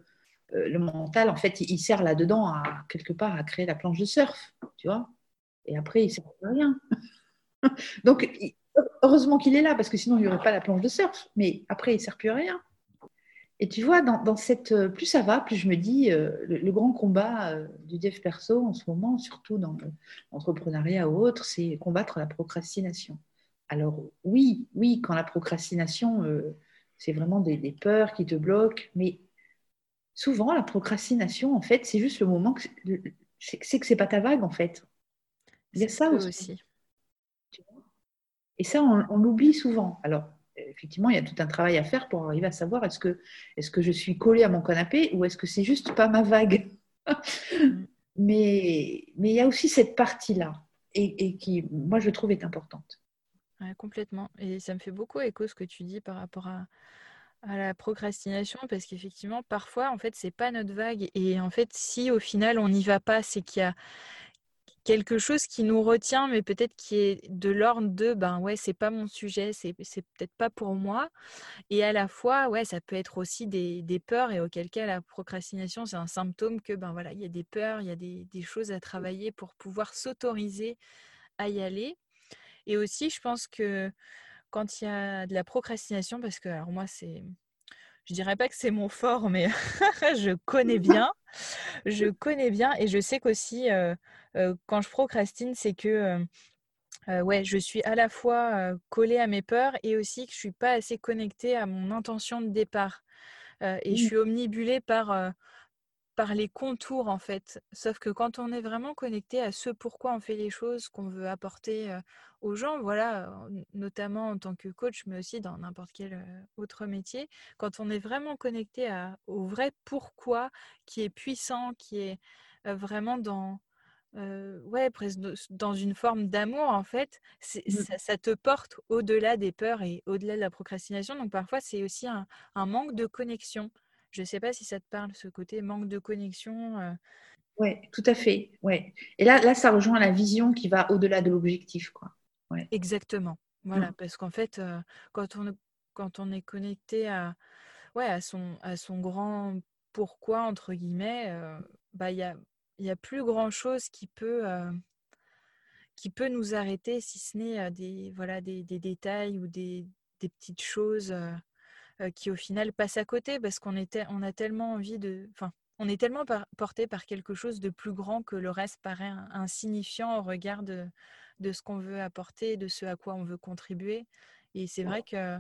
Speaker 2: euh, le mental, en fait, il, sert là-dedans à quelque part à créer la planche de surf, tu vois. Et après, il ne sert à rien. Donc, heureusement qu'il est là, parce que sinon, il n'y aurait pas la planche de surf. Mais après, il ne sert plus à rien. Et tu vois, dans, cette, plus ça va, plus je me dis, le, grand combat du dev perso en ce moment, surtout dans l'entrepreneuriat ou autre, c'est combattre la procrastination. Alors oui, oui, quand la procrastination, c'est vraiment des, des, peurs qui te bloquent, mais souvent, la procrastination, en fait, c'est juste le moment que c'est que c'est pas ta vague, en fait.
Speaker 1: Il y a ça aussi.
Speaker 2: Et ça, on, l'oublie souvent. Alors, effectivement, il y a tout un travail à faire pour arriver à savoir est-ce que, est que je suis collée à mon canapé ou est-ce que c'est juste pas ma vague mm. mais, mais il y a aussi cette partie-là et, et, qui, moi, je trouve est importante.
Speaker 1: Complètement. Et ça me fait beaucoup écho ce que tu dis par rapport à, à la procrastination parce qu'effectivement parfois en fait c'est pas notre vague et en fait si au final on n'y va pas c'est qu'il y a quelque chose qui nous retient mais peut-être qui est de l'ordre de ben ouais c'est pas mon sujet c'est peut-être pas pour moi et à la fois ouais ça peut être aussi des, des peurs et auquel cas la procrastination c'est un symptôme que ben voilà il y a des peurs il y a des, des choses à travailler pour pouvoir s'autoriser à y aller et aussi je pense que quand il y a de la procrastination, parce que alors moi, c'est. Je dirais pas que c'est mon fort, mais je connais bien. Je connais bien et je sais qu'aussi, euh, euh, quand je procrastine, c'est que euh, ouais, je suis à la fois collée à mes peurs et aussi que je suis pas assez connectée à mon intention de départ. et je suis omnibulée par par les contours en fait. Sauf que quand on est vraiment connecté à ce pourquoi on fait les choses, qu'on veut apporter aux gens, voilà, notamment en tant que coach, mais aussi dans n'importe quel autre métier, quand on est vraiment connecté à, au vrai pourquoi qui est puissant, qui est vraiment dans, ouais, presque dans une forme d'amour, en fait, mmh. ça, ça, te porte au-delà des peurs et au-delà de la procrastination. Donc parfois, c'est aussi un, un, manque de connexion. Je ne sais pas si ça te parle, ce côté manque de connexion. Euh.
Speaker 2: Oui, tout à fait. Ouais. Et là, là, ça rejoint la vision qui va au-delà de l'objectif. Quoi. Ouais.
Speaker 1: Exactement. Voilà, mmh. parce qu'en fait, euh, quand, on, quand on est connecté à, ouais, à, son, à son grand pourquoi, entre guillemets, euh, bah, il n'y a, y a plus grand-chose qui peut qui peut nous arrêter si ce n'est des, voilà, des, des, détails ou des, des petites choses qui au final passent à côté parce qu'on était, on a tellement envie de, enfin, on est tellement porté par quelque chose de plus grand que le reste paraît insignifiant au regard de, de ce qu'on veut apporter, de ce à quoi on veut contribuer. Et c'est vrai que,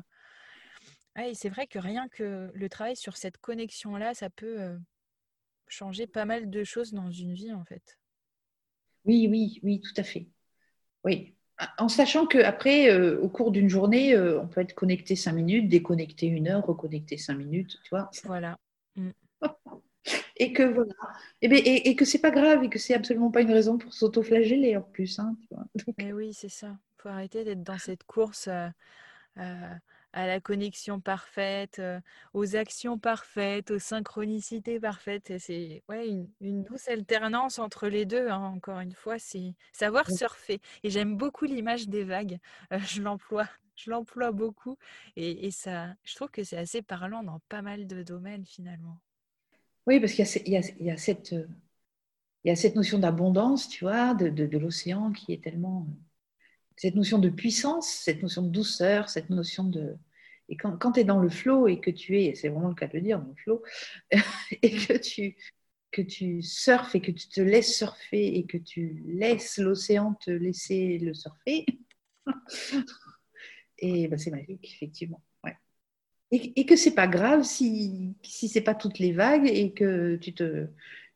Speaker 1: c'est vrai que rien que le travail sur cette connexion-là, ça peut changer pas mal de choses dans une vie en fait.
Speaker 2: Oui, oui, oui, tout à fait. Oui, en sachant qu'après, euh, au cours d'une journée, euh, on peut être connecté cinq minutes, déconnecté une heure, reconnecté cinq minutes, tu vois.
Speaker 1: Voilà. Mm.
Speaker 2: et que voilà. Et, ben, et, et que c'est pas grave et que c'est absolument pas une raison pour s'auto-flageller en plus. Hein, tu vois.
Speaker 1: Et oui, c'est ça. Il faut arrêter d'être dans cette course. Euh, à la connexion parfaite, aux actions parfaites, aux synchronicités parfaites. C'est ouais, une, douce alternance entre les deux. Hein, encore une fois, c'est savoir surfer. Et j'aime beaucoup l'image des vagues. je l'emploie. Je l'emploie beaucoup et, ça, je trouve que c'est assez parlant dans pas mal de domaines finalement.
Speaker 2: Oui, parce qu'il y, y, a cette, il y a cette notion d'abondance, tu vois, de, de, de l'océan qui est tellement cette notion de puissance, cette notion de douceur, cette notion de... Et quand, tu es dans le flow et que tu es, c'est vraiment le cas de le dire, dans le flow, et que tu, que tu surfes et que tu te laisses surfer et que tu laisses l'océan te laisser le surfer. et ben, c'est magique, effectivement. Ouais. Et, et, que c'est pas grave si, si c'est pas toutes les vagues et que tu te,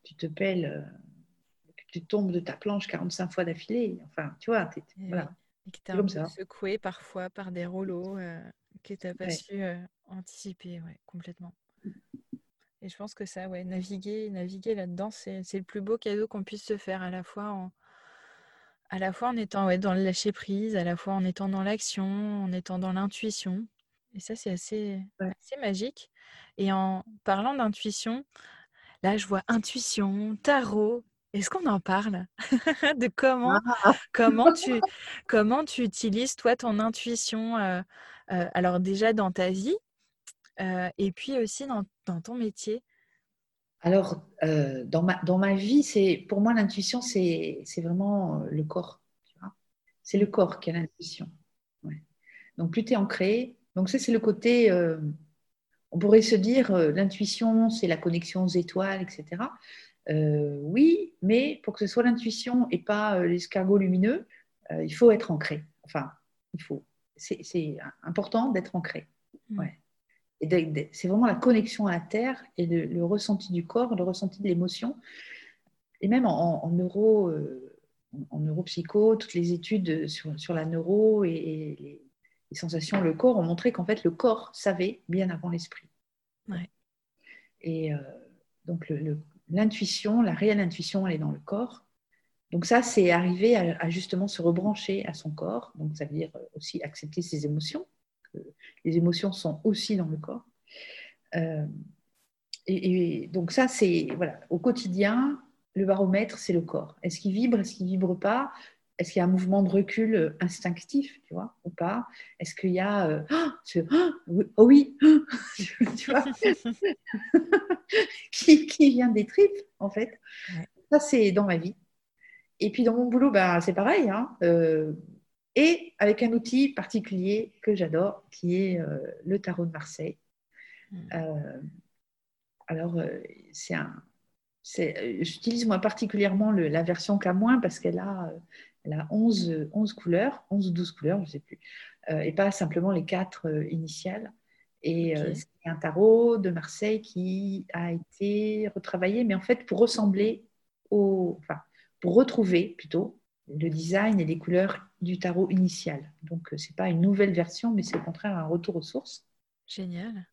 Speaker 2: tu te pelles, euh, que tu tombes de ta planche 45 fois d'affilée. Enfin, tu vois, voilà.
Speaker 1: Et que tu es un peu secoué parfois par des rouleaux euh, que tu n'as pas su euh, anticiper, ouais, complètement. Et je pense que ça, ouais, naviguer, naviguer là-dedans, c'est, le plus beau cadeau qu'on puisse se faire, à la fois en, à la fois en étant ouais, dans le lâcher prise, à la fois en étant dans l'action, en étant dans l'intuition. Et ça, c'est assez, assez magique. Et en parlant d'intuition, là, je vois intuition, tarot. Est-ce qu'on en parle? De comment, ah! comment, tu, comment tu utilises toi ton intuition euh, euh, Alors déjà dans ta vie, euh, et puis aussi dans, ton métier?
Speaker 2: Alors, dans, ma, dans ma vie, c'est pour moi, l'intuition, c'est vraiment le corps. C'est le corps qui a l'intuition. Donc, plus tu es ancré, donc ça, c'est le côté, on pourrait se dire, l'intuition, c'est la connexion aux étoiles, etc. oui, mais pour que ce soit l'intuition et pas l'escargot lumineux, il faut être ancré. Enfin, il faut. C'est important d'être ancré. Mmh. Ouais c'est vraiment la connexion à la terre et le, ressenti du corps, le ressenti de l'émotion. Et même en, neuro, euh, en neuropsycho, toutes les études sur, la neuro et, les, sensations, le corps ont montré qu'en fait le corps savait bien avant l'esprit. Et euh, donc l'intuition, la réelle intuition, elle est dans le corps. Donc ça, c'est arriver à, justement se rebrancher à son corps. Donc ça veut dire aussi accepter ses émotions les émotions sont aussi dans le corps. Euh, et, donc ça, c'est voilà, au quotidien, le baromètre, c'est le corps. Est-ce qu'il vibre, est-ce qu'il vibre pas? Est-ce qu'il y a un mouvement de recul instinctif, tu vois, ou pas? Est-ce qu'il y a euh, oh, oh oui, tu vois, qui, vient des tripes en fait Ça, c'est dans ma vie. Et puis dans mon boulot, bah, c'est pareil. Hein, euh, et avec un outil particulier que j'adore, qui est euh, le tarot de Marseille. Hmm. Euh, alors, euh, c'est un, j'utilise moi particulièrement la version K- parce qu'elle a, elle a 11, 11 couleurs, 11 ou 12 couleurs, je ne sais plus, et pas simplement les quatre initiales. Et c'est un tarot de Marseille qui a été retravaillé, mais en fait pour ressembler au, enfin, pour retrouver plutôt le design et les couleurs du tarot initial. Donc, euh, ce n'est pas une nouvelle version, mais c'est au contraire un retour aux sources.
Speaker 1: Génial.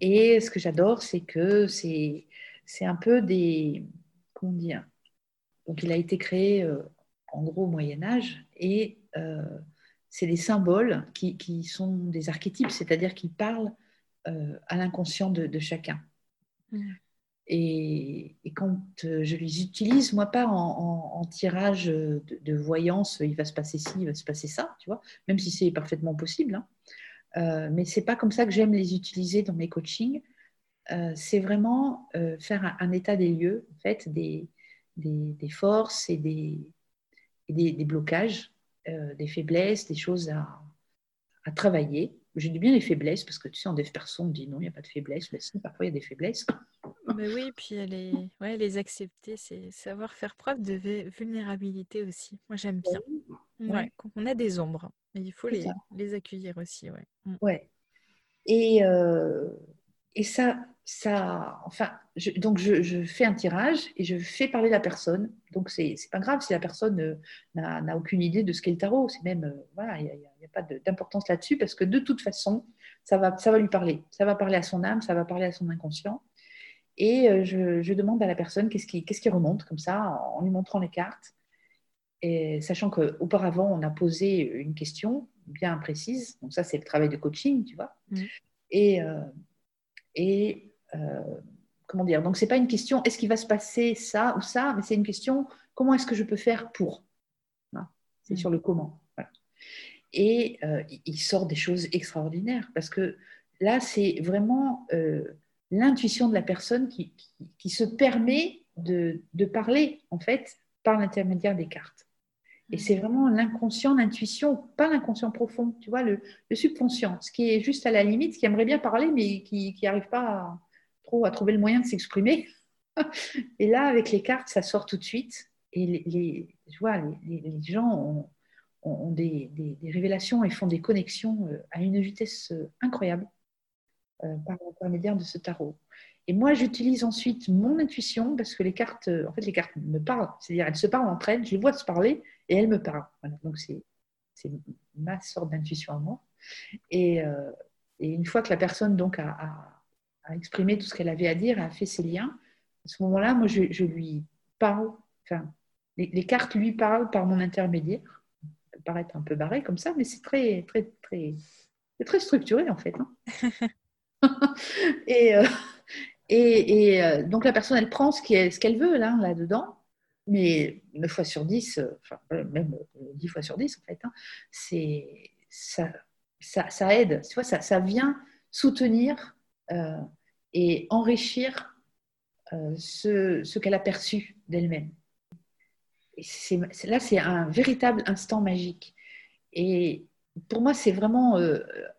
Speaker 2: Et ce que j'adore, c'est que c'est, c'est un peu des. Comment dire Donc, il a été créé euh, en gros au Moyen-Âge et euh, c'est des symboles qui, qui, sont des archétypes, c'est-à-dire qui parlent à l'inconscient de, chacun. Mm. Et, quand euh, je les utilise, moi, pas en, tirage de, voyance, il va se passer ci, il va se passer ça, tu vois, même si c'est parfaitement possible. Hein. Euh, mais c'est pas comme ça que j'aime les utiliser dans mes coachings. Euh, c'est vraiment faire un, état des lieux, en fait, des, des, forces et des, des, blocages, des faiblesses, des choses à, à travailler. Je dis bien les faiblesses parce que tu sais, en dev perso, on dit non, il n'y a pas de faiblesse. parfois, il y a des faiblesses.
Speaker 1: Mais oui, puis les, ouais, les accepter, c'est savoir faire preuve de vulnérabilité aussi. Moi, j'aime bien. Ouais. On a des ombres, mais il faut les, les, accueillir aussi. Ouais.
Speaker 2: Mm. ouais. Et, euh, et ça, ça, enfin, je, donc je, je, fais un tirage et je fais parler la personne. Donc, c'est pas grave si la personne euh, n'a aucune idée de ce qu'est le tarot. C'est même, euh, voilà, il n'y a, a, pas d'importance là-dessus parce que de toute façon, ça va, ça va lui parler. Ça va parler à son âme, ça va parler à son inconscient. Et euh, je, demande à la personne qu'est-ce qui, qui, remonte, comme ça, en lui montrant les cartes. Et sachant qu'auparavant, on a posé une question bien précise. Donc, ça, c'est le travail de coaching, tu vois. Mmh. Et, et comment dire Donc, ce n'est pas une question est-ce qu'il va se passer ça ou ça, mais c'est une question comment est-ce que je peux faire pour? C'est mmh. sur le comment. Et il sort des choses extraordinaires parce que là, c'est vraiment l'intuition de la personne qui, qui, se permet de, de, parler, en fait, par l'intermédiaire des cartes. Et c'est vraiment l'inconscient, l'intuition, pas l'inconscient profond, tu vois, le, le, subconscient, ce qui est juste à la limite, qui aimerait bien parler, mais qui n'arrive pas trop à trouver le moyen de s'exprimer. et là, avec les cartes, ça sort tout de suite. Et les, je vois, les, gens ont, des, révélations et font des connexions euh, à une vitesse euh, incroyable euh, par l'intermédiaire de ce tarot. Et moi, j'utilise ensuite mon intuition parce que les cartes, en fait, les cartes me parlent. C'est-à-dire, elles se parlent entre elles, je les vois se parler et elles me parlent. donc, c'est, ma sorte d'intuition à moi. Et, une fois que la personne donc a, exprimé tout ce qu'elle avait à dire, a fait ses liens, à ce moment-là, moi, je, lui parle. Enfin, les, cartes lui parlent par mon intermédiaire. Ça peut paraître un peu barré comme ça, mais c'est très, très, très, très structuré en fait. Hein. et, euh, et, euh, donc la personne, elle prend ce qu'elle veut là, là-dedans, mais 9 fois sur 10, euh, enfin, même 10 fois sur 10 en fait, hein, c'est, ça, ça, ça, aide, tu vois, ça, ça vient soutenir et enrichir ce, ce qu'elle a perçu d'elle-même. là, c'est un véritable instant magique. Et pour moi, c'est vraiment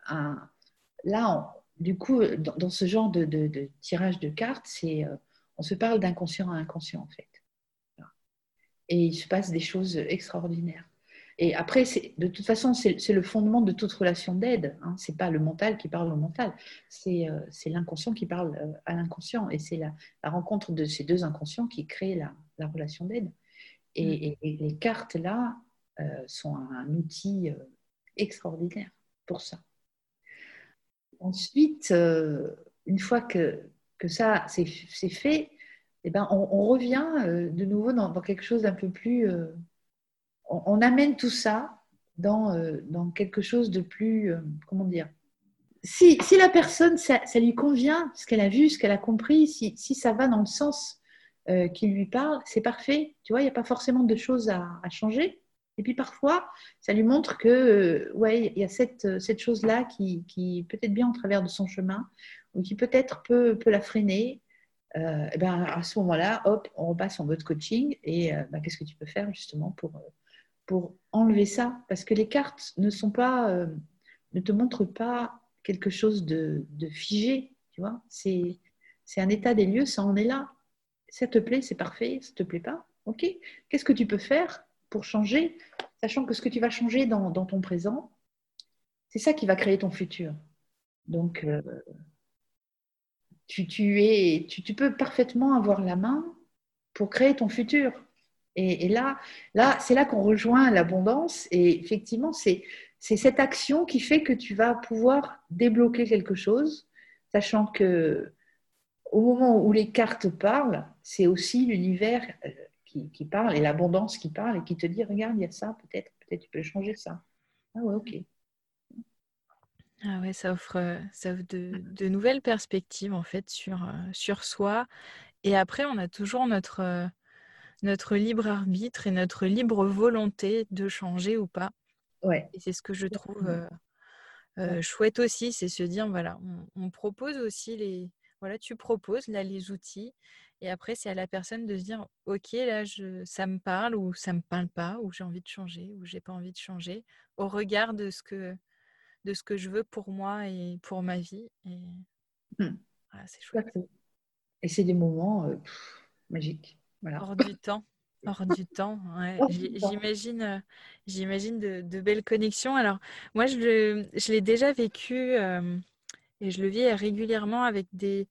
Speaker 2: un. Là, du coup, dans, ce genre de, tirage de cartes, euh, on se parle d'inconscient à inconscient, en fait. Et il se passe des choses extraordinaires. Et après, de toute façon, c'est le fondement de toute relation d'aide. Hein. Ce n'est pas le mental qui parle au mental, c'est euh, l'inconscient qui parle euh, à l'inconscient. Et c'est la, rencontre de ces deux inconscients qui crée la, relation d'aide. Et, mm. les cartes, là, sont un outil extraordinaire pour ça. Ensuite, euh, une fois que, que ça c'est fait, eh ben, on, revient euh, de nouveau dans, quelque chose d'un peu plus... Euh, on, amène tout ça dans, dans quelque chose de plus... comment dire si, la personne, ça, lui convient, ce qu'elle a vu, ce qu'elle a compris, si, ça va dans le sens qui lui parle, c'est parfait. Tu vois, il n'y a pas forcément de choses à, changer. Et puis parfois, ça lui montre que, euh, ouais, il y a cette, euh, cette chose-là qui, qui peut-être bien en travers de son chemin, ou qui peut-être peut, peut la freiner. Euh, et ben, à ce moment-là, hop, on repasse en mode coaching. Et ben, qu'est-ce que tu peux faire justement pour, pour enlever ça Parce que les cartes ne sont pas, ne te montrent pas quelque chose de, figé, tu vois. C'est, un état des lieux, ça en est là. Ça te plaît, c'est parfait. Ça te plaît pas, ok. Qu'est-ce que tu peux faire pour changer, sachant que ce que tu vas changer dans, ton présent, c'est ça qui va créer ton futur. Donc, euh, tu, peux parfaitement avoir la main pour créer ton futur. Et, là, là c'est là qu'on rejoint l'abondance. Et effectivement, c'est cette action qui fait que tu vas pouvoir débloquer quelque chose, sachant que au moment où les cartes parlent, c'est aussi l'univers euh, qui, parle et l'abondance qui parle et qui te dit regarde, il y a ça, peut-être, peut-être tu peux changer ça. Ah ouais, ok.
Speaker 1: Ah ouais, ça offre, ça offre de, nouvelles perspectives en fait sur, euh, sur soi. Et après, on a toujours notre, euh, notre libre arbitre et notre libre volonté de changer ou pas.
Speaker 2: Ouais.
Speaker 1: Et c'est ce que je trouve euh, chouette aussi, c'est se dire voilà, on, on, propose aussi les, voilà, tu proposes là les outils et après, c'est à la personne de se dire, OK, là, je, ça me parle ou ça me parle pas, ou j'ai envie de changer, ou j'ai pas envie de changer, au regard de ce que, de ce que je veux pour moi et pour ma vie. Et
Speaker 2: mmh. c'est chouette. Et c'est des moments magiques.
Speaker 1: Hors du temps. Hors du temps, j'imagine, j'imagine de, belles connexions. Alors, moi, je, je l'ai déjà vécu et je le vis régulièrement avec des,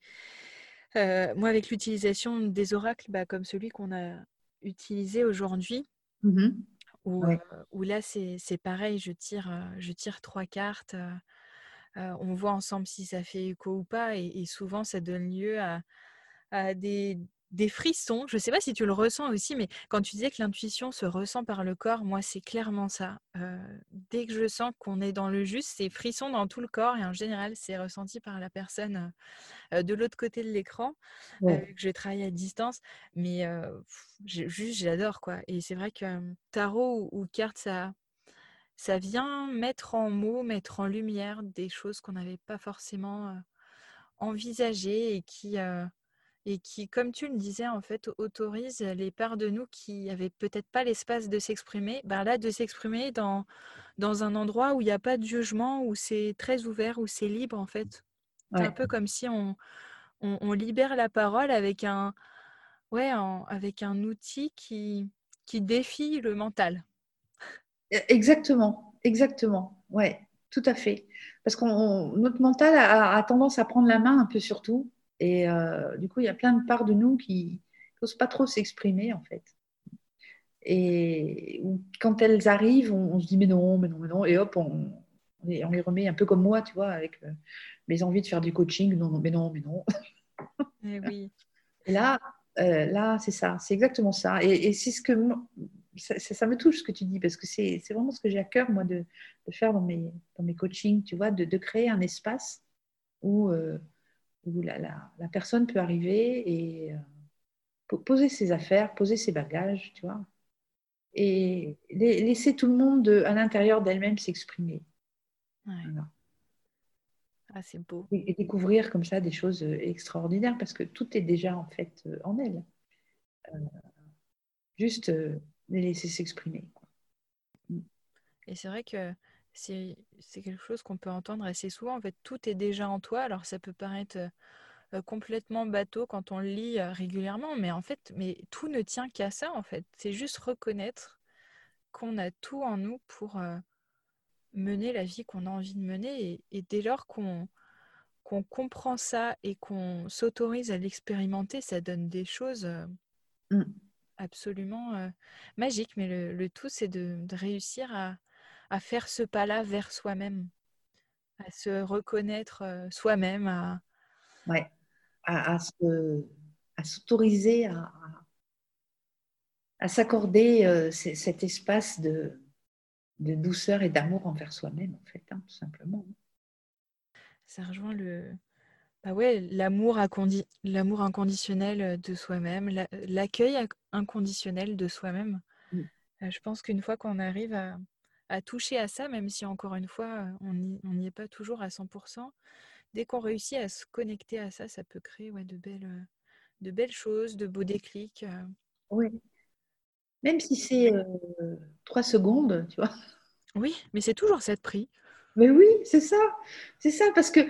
Speaker 1: euh, moi, avec l'utilisation des oracles, bah, comme celui qu'on a utilisé aujourd'hui, mmh euh, où, là, c'est pareil, je tire, euh, je tire trois cartes, on voit ensemble si ça fait écho ou pas, et, souvent, ça donne lieu à des, des frissons. Je ne sais pas si tu le ressens aussi, mais quand tu disais que l'intuition se ressent par le corps, moi, c'est clairement ça. Euh, dès que je sens qu'on est dans le juste, c'est frissons dans tout le corps et en général, c'est ressenti par la personne euh, de l'autre côté de l'écran, euh, que je travaille à distance. Mais juste, j'adore, quoi. Et c'est vrai que tarot ou, carte, ça, ça vient mettre en mots, mettre en lumière des choses qu'on n'avait pas forcément envisagées et qui et qui, comme tu le disais, en fait, autorise les parts de nous qui n'avaient peut-être pas l'espace de s'exprimer, ben là, de s'exprimer dans, dans un endroit où il n'y a pas de jugement, où c'est très ouvert, où c'est libre, en fait. C'est un peu comme si on, on, libère la parole avec un, ouais, avec un outil qui, qui défie le mental.
Speaker 2: E, exactement, exactement. Ouais, tout à fait. Parce que notre mental a, tendance à prendre la main un peu sur tout. Et euh, du coup, il y a plein de parts de nous qui n'osent pas trop s'exprimer, en fait. Et quand elles arrivent, on, se dit mais non, mais non, mais non. Et hop, on, on les remet un peu comme moi, tu vois, avec euh, mes envies de faire du coaching. Non, non, mais non, mais non.
Speaker 1: Et eh oui.
Speaker 2: Et là, euh, là, c'est ça, c'est exactement ça. Et, c'est ce que ça, me touche ce que tu dis parce que c'est vraiment ce que j'ai à cœur moi de, faire dans mes, dans mes coachings, tu vois, de, créer un espace où, euh, où la, la, personne peut arriver et euh, poser ses affaires, poser ses bagages, tu vois, et laisser tout le monde à l'intérieur d'elle-même s'exprimer.
Speaker 1: Ah, c'est beau.
Speaker 2: Et, découvrir comme ça des choses euh, extraordinaires parce que tout est déjà en fait euh, en elle. Euh, juste les laisser s'exprimer.
Speaker 1: Et c'est vrai que c'est quelque chose qu'on peut entendre assez souvent. En fait, tout est déjà en toi. Alors, ça peut paraître complètement bateau quand on le lit régulièrement, mais en fait, mais tout ne tient qu'à ça. En fait, c'est juste reconnaître qu'on a tout en nous pour mener la vie qu'on a envie de mener. Et, dès lors qu'on qu'on comprend ça et qu'on s'autorise à l'expérimenter, ça donne des choses euh, mm. absolument euh, magiques. Mais le, tout, c'est de, réussir à, à, faire ce pas-là vers soi-même, à se reconnaître euh, soi-même. À...
Speaker 2: Ouais, à, à s'autoriser à, à s'accorder cet espace de, de douceur et d'amour envers soi-même, en fait, hein, tout simplement.
Speaker 1: Ça rejoint le, bah ouais, l'amour, l'amour inconditionnel de soi-même, l'accueil inconditionnel de soi-même. Mm. Euh, je pense qu'une fois qu'on arrive à, toucher à ça, même si encore une fois, on n'y est pas toujours à 100%, dès qu'on réussit à se connecter à ça, ça peut créer ouais, de, belles, de belles choses, de beaux déclics. Euh.
Speaker 2: Oui, même si c'est euh, trois secondes, tu vois.
Speaker 1: Oui, mais c'est toujours cette prix.
Speaker 2: Mais oui, c'est ça. C'est ça, parce que,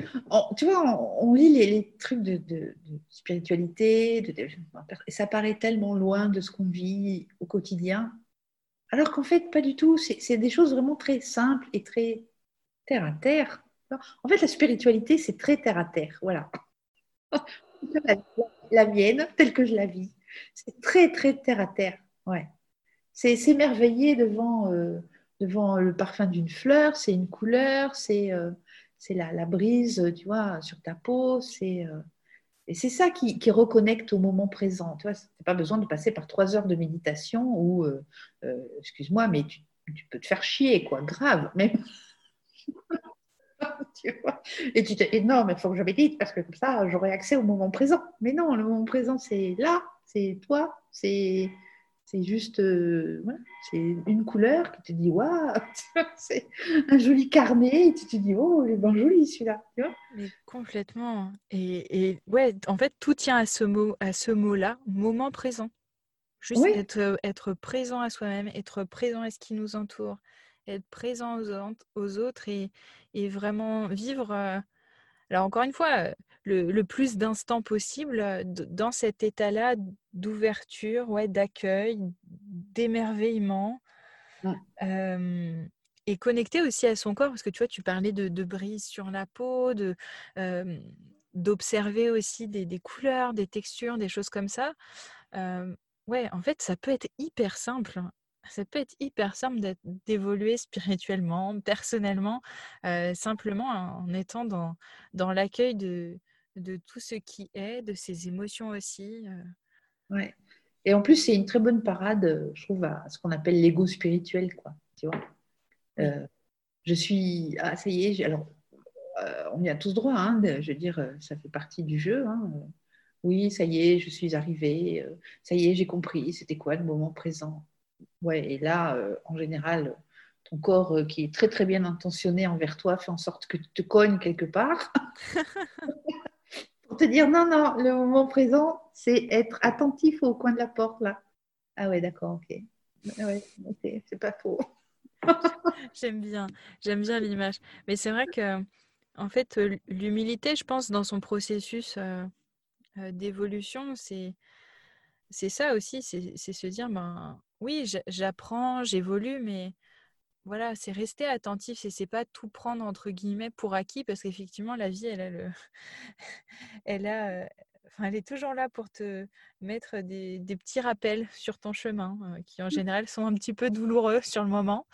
Speaker 2: tu vois, on, lit les, trucs de, spiritualité, de, et ça paraît tellement loin de ce qu'on vit au quotidien. Alors qu'en fait, pas du tout. C'est des choses vraiment très simples et très terre à terre. En fait, la spiritualité, c'est très terre à terre. Voilà. la mienne, telle que je la vis. C'est très, très terre à terre. Ouais. C'est s'émerveiller devant, euh, le parfum d'une fleur, c'est une couleur, c'est euh, la, la, brise, tu vois, sur ta peau, c'est euh, et c'est ça qui, reconnecte au moment présent. Tu vois, pas besoin de passer par trois heures de méditation ou, excuse-moi, mais tu, tu, peux te faire chier, quoi, grave, même. tu vois et tu te dis, non, mais il faut que je médite parce que comme ça, j'aurai accès au moment présent. Mais non, le moment présent, c'est là, c'est toi, c'est c'est juste, euh, c'est une couleur qui te dit, waouh, c'est un joli carnet, et tu te dis, oh, il est bien joli celui-là.
Speaker 1: Mais complètement. Et, ouais, en fait, tout tient à ce mot, à ce mot-là, moment présent. Juste être, être, présent à soi-même, être présent à ce qui nous entoure, être présent aux, autres et, et, vraiment vivre. Euh, alors encore une fois, le, plus d'instants possible dans cet état-là d'ouverture, ouais, d'accueil, d'émerveillement. et connecté aussi à son corps, parce que tu vois, tu parlais de, brise sur la peau, de, d'observer aussi des, couleurs, des textures, des choses comme ça. ouais, en fait, ça peut être hyper simple. Ça peut être hyper simple d'évoluer spirituellement, personnellement, simplement en étant dans, dans l'accueil de, de tout ce qui est, de ses émotions aussi. Euh.
Speaker 2: Ouais. Et en plus, c'est une très bonne parade, euh, je trouve, à ce qu'on appelle l'ego spirituel, quoi. Tu vois euh, Je suis. Ah, ça y est, alors, on y a tous droit, hein, je veux dire, ça fait partie du jeu. Hein. Oui, ça y est, je suis arrivée, ça y est, j'ai compris, c'était quoi le moment présent. Ouais, et là, en général, ton corps qui est très très bien intentionné envers toi fait en sorte que tu te cognes quelque part. te dire non, non, le moment présent, c'est être attentif au coin de la porte là. Ah ouais, d'accord, ok. Ouais, c'est pas faux.
Speaker 1: j'aime bien, j'aime bien l'image. Mais c'est vrai que, en fait, l'humilité, je pense, dans son processus euh, euh, d'évolution, c'est c'est ça aussi, c'est se dire, ben oui, j'apprends, j'évolue, mais voilà, c'est rester attentif et c'est pas tout prendre entre guillemets pour acquis parce qu'effectivement la vie elle a le elle a elle est toujours là pour te mettre des, petits rappels sur ton chemin qui en mmh. général sont un petit peu douloureux sur le moment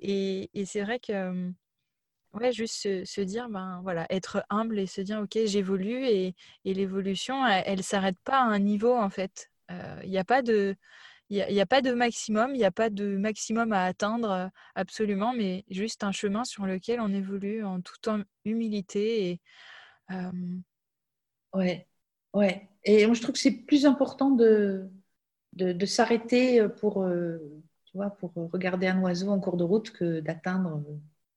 Speaker 1: et, c'est vrai que ouais juste se, dire ben voilà être humble et se dire ok j'évolue et, l'évolution elle, ne s'arrête pas à un niveau en fait il n'y a pas de il n'y a, pas de maximum, il n'y a pas de maximum à atteindre absolument, mais juste un chemin sur lequel on évolue en toute humilité. Et,
Speaker 2: Ouais, ouais. Et moi, je trouve que c'est plus important de, de, s'arrêter pour, tu vois, pour regarder un oiseau en cours de route que d'atteindre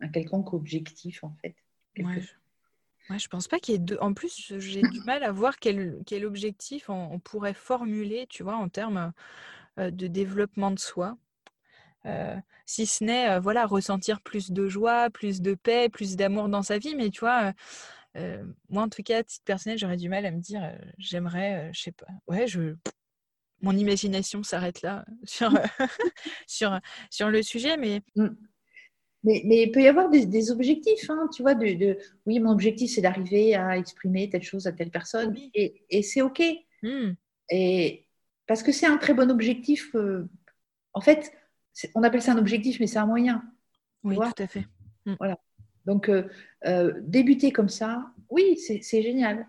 Speaker 2: un quelconque objectif, en fait.
Speaker 1: Ouais. Ouais, je pense pas qu'il y ait deux. En plus, j'ai du mal à voir quel, quel objectif on, on, pourrait formuler, tu vois, en termes de développement de soi. Euh, si ce n'est euh, voilà ressentir plus de joie, plus de paix, plus d'amour dans sa vie. Mais tu vois, moi en tout cas, à titre personnel, j'aurais du mal à me dire j'aimerais, je sais pas, ouais, je mon imagination s'arrête là sur, sur, sur le sujet, mais...
Speaker 2: Mmh. Mais, mais il peut y avoir des, objectifs, hein, tu vois, de, oui, mon objectif c'est d'arriver à exprimer telle chose à telle personne, et, et c'est OK. Mmh. Et, parce que c'est un très bon objectif. Euh, en fait, on appelle ça un objectif, mais c'est un moyen.
Speaker 1: Oui, tout à fait.
Speaker 2: Mm. Voilà. Donc, euh, euh, débuter comme ça, oui, c'est génial.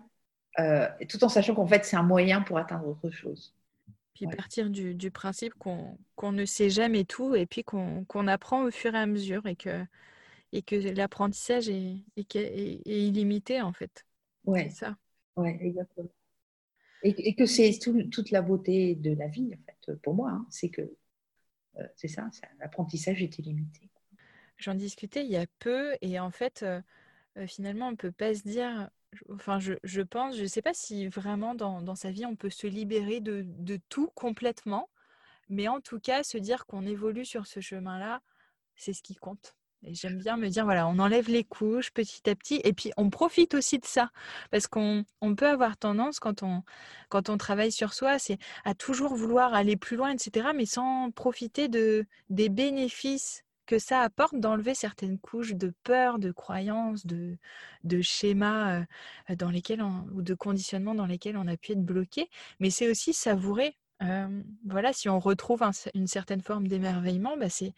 Speaker 2: tout en sachant qu'en fait, c'est un moyen pour atteindre autre chose.
Speaker 1: Puis partir du, principe qu'on ne sait jamais tout et puis qu'on apprend au fur et à mesure et que, et que l'apprentissage est, est, illimité, en fait.
Speaker 2: Ouais. C'est ça. Ouais, exactement. Et, que c'est toute la beauté de la vie, en fait, pour moi, hein. c'est que euh, c'est ça, l'apprentissage est illimité.
Speaker 1: J'en discutais il y a peu, et en fait, euh, euh, finalement, on ne peut pas se dire, enfin, je, pense, je ne sais pas si vraiment dans, sa vie, on peut se libérer de tout complètement, mais en tout cas, se dire qu'on évolue sur ce chemin-là, c'est ce qui compte. J'aime bien me dire, voilà, on enlève les couches petit à petit, et puis on profite aussi de ça, parce qu'on on peut avoir tendance, quand on, quand on travaille sur soi, c'est à toujours vouloir aller plus loin, etc., mais sans profiter de, des bénéfices que ça apporte d'enlever certaines couches de peur, de croyances, de, de schémas euh, dans lesquels ou de conditionnements dans lesquels on a pu être bloqué. Mais c'est aussi savourer voilà, si on retrouve une certaine forme d'émerveillement, bah c'est,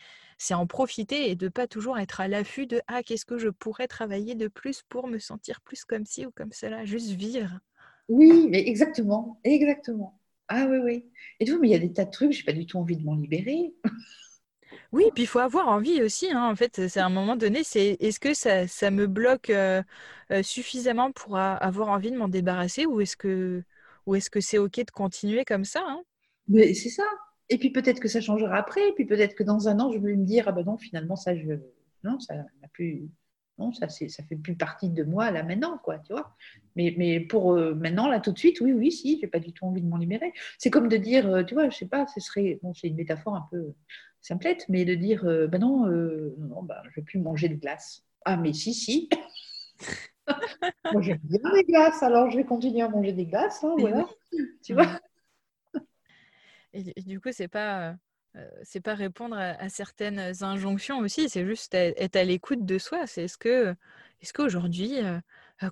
Speaker 1: en profiter et de pas toujours être à l'affût de ah qu'est-ce que je pourrais travailler de plus pour me sentir plus comme ci ou comme cela, juste vivre.
Speaker 2: Oui, mais exactement, exactement. Ah oui, oui. Et tout, mais il y a des tas de trucs, j'ai pas du tout envie de m'en libérer.
Speaker 1: Oui, puis il faut avoir envie aussi. Hein. En fait, c'est à un moment donné, c'est est-ce que ça, ça me bloque suffisamment pour avoir envie de m'en débarrasser ou est-ce que ou est-ce que c'est ok de continuer comme ça hein?
Speaker 2: Mais c'est ça. Et puis peut-être que ça changera après. Et puis peut-être que dans un an, je vais me dire ah ben non, finalement ça je non, ça n'a plus non, ça c'est ça fait plus partie de moi là maintenant quoi, tu vois. Mais, mais pour euh, maintenant là tout de suite, oui oui si, j'ai pas du tout envie de m'en libérer. C'est comme de dire euh, tu vois, je sais pas, ce serait bon, c'est une métaphore un peu simplette, mais de dire euh, ben non non ben, je vais plus manger de glace. Ah mais si si. Moi j'aime bien les glaces, alors je vais continuer à manger des glaces, hein, voilà. Tu vois?
Speaker 1: Et, du coup, c'est pas c'est pas répondre à, certaines injonctions aussi, c'est juste être à l'écoute de soi. C'est est-ce que est-ce qu'aujourd'hui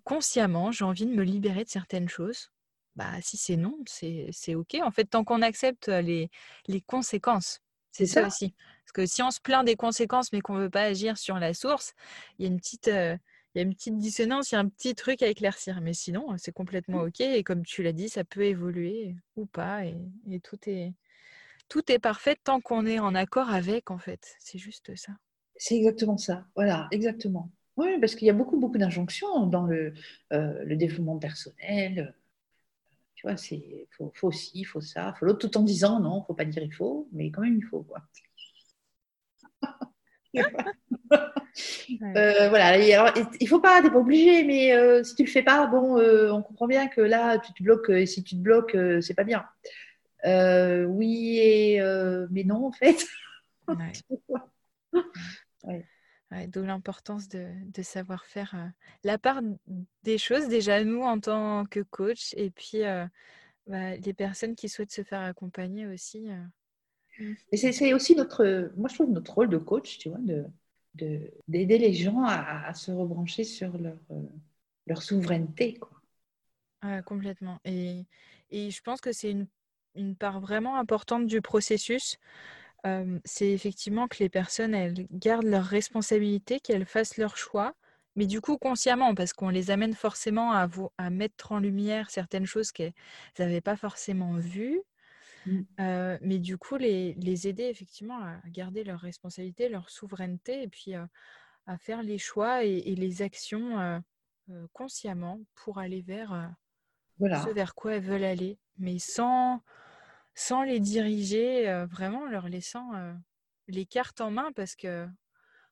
Speaker 1: consciemment j'ai envie de me libérer de certaines choses? Bah si c'est non, c'est ok. En fait, tant qu'on accepte les, les conséquences, c'est ça, aussi. Parce que si on se plaint des conséquences mais qu'on ne veut pas agir sur la source, il y a une petite il y a une petite dissonance, il y a un petit truc à éclaircir. Mais sinon, c'est complètement mmh. OK. Et comme tu l'as dit, ça peut évoluer ou pas. Et, tout, est, tout est parfait tant qu'on est en accord avec, en fait. C'est juste ça.
Speaker 2: C'est exactement ça. Voilà, exactement. Oui, parce qu'il y a beaucoup, beaucoup d'injonctions dans le, euh, le, développement personnel. Tu vois, il faut, faut ci, il faut ça, faut l'autre, tout en disant non, il ne faut pas dire il faut, mais quand même il faut. Quoi. Euh, voilà, alors, il faut pas, tu n'es pas obligé, mais euh, si tu le fais pas, bon, euh, on comprend bien que là, tu te bloques, et si tu te bloques, c'est pas bien. oui, et, mais non, en fait.
Speaker 1: D'où l'importance de, de, savoir faire la part des choses, déjà nous en tant que coach, et puis bah, les personnes qui souhaitent se faire accompagner aussi.
Speaker 2: Et c'est aussi notre, moi je trouve notre rôle de coach, tu vois, de d'aider les gens à, se rebrancher sur leur, leur souveraineté. Quoi.
Speaker 1: complètement. Et, et, je pense que c'est une, une, part vraiment importante du processus. c'est effectivement que les personnes, elles gardent leurs responsabilités, qu'elles fassent leurs choix, mais du coup consciemment, parce qu'on les amène forcément à, à mettre en lumière certaines choses qu'elles n'avaient pas forcément vues. Mmh. mais du coup, les, les, aider effectivement à garder leur responsabilité, leur souveraineté, et puis à faire les choix et, les actions consciemment pour aller vers ce vers quoi elles veulent aller, mais sans, sans les diriger, vraiment leur laissant les cartes en main, parce que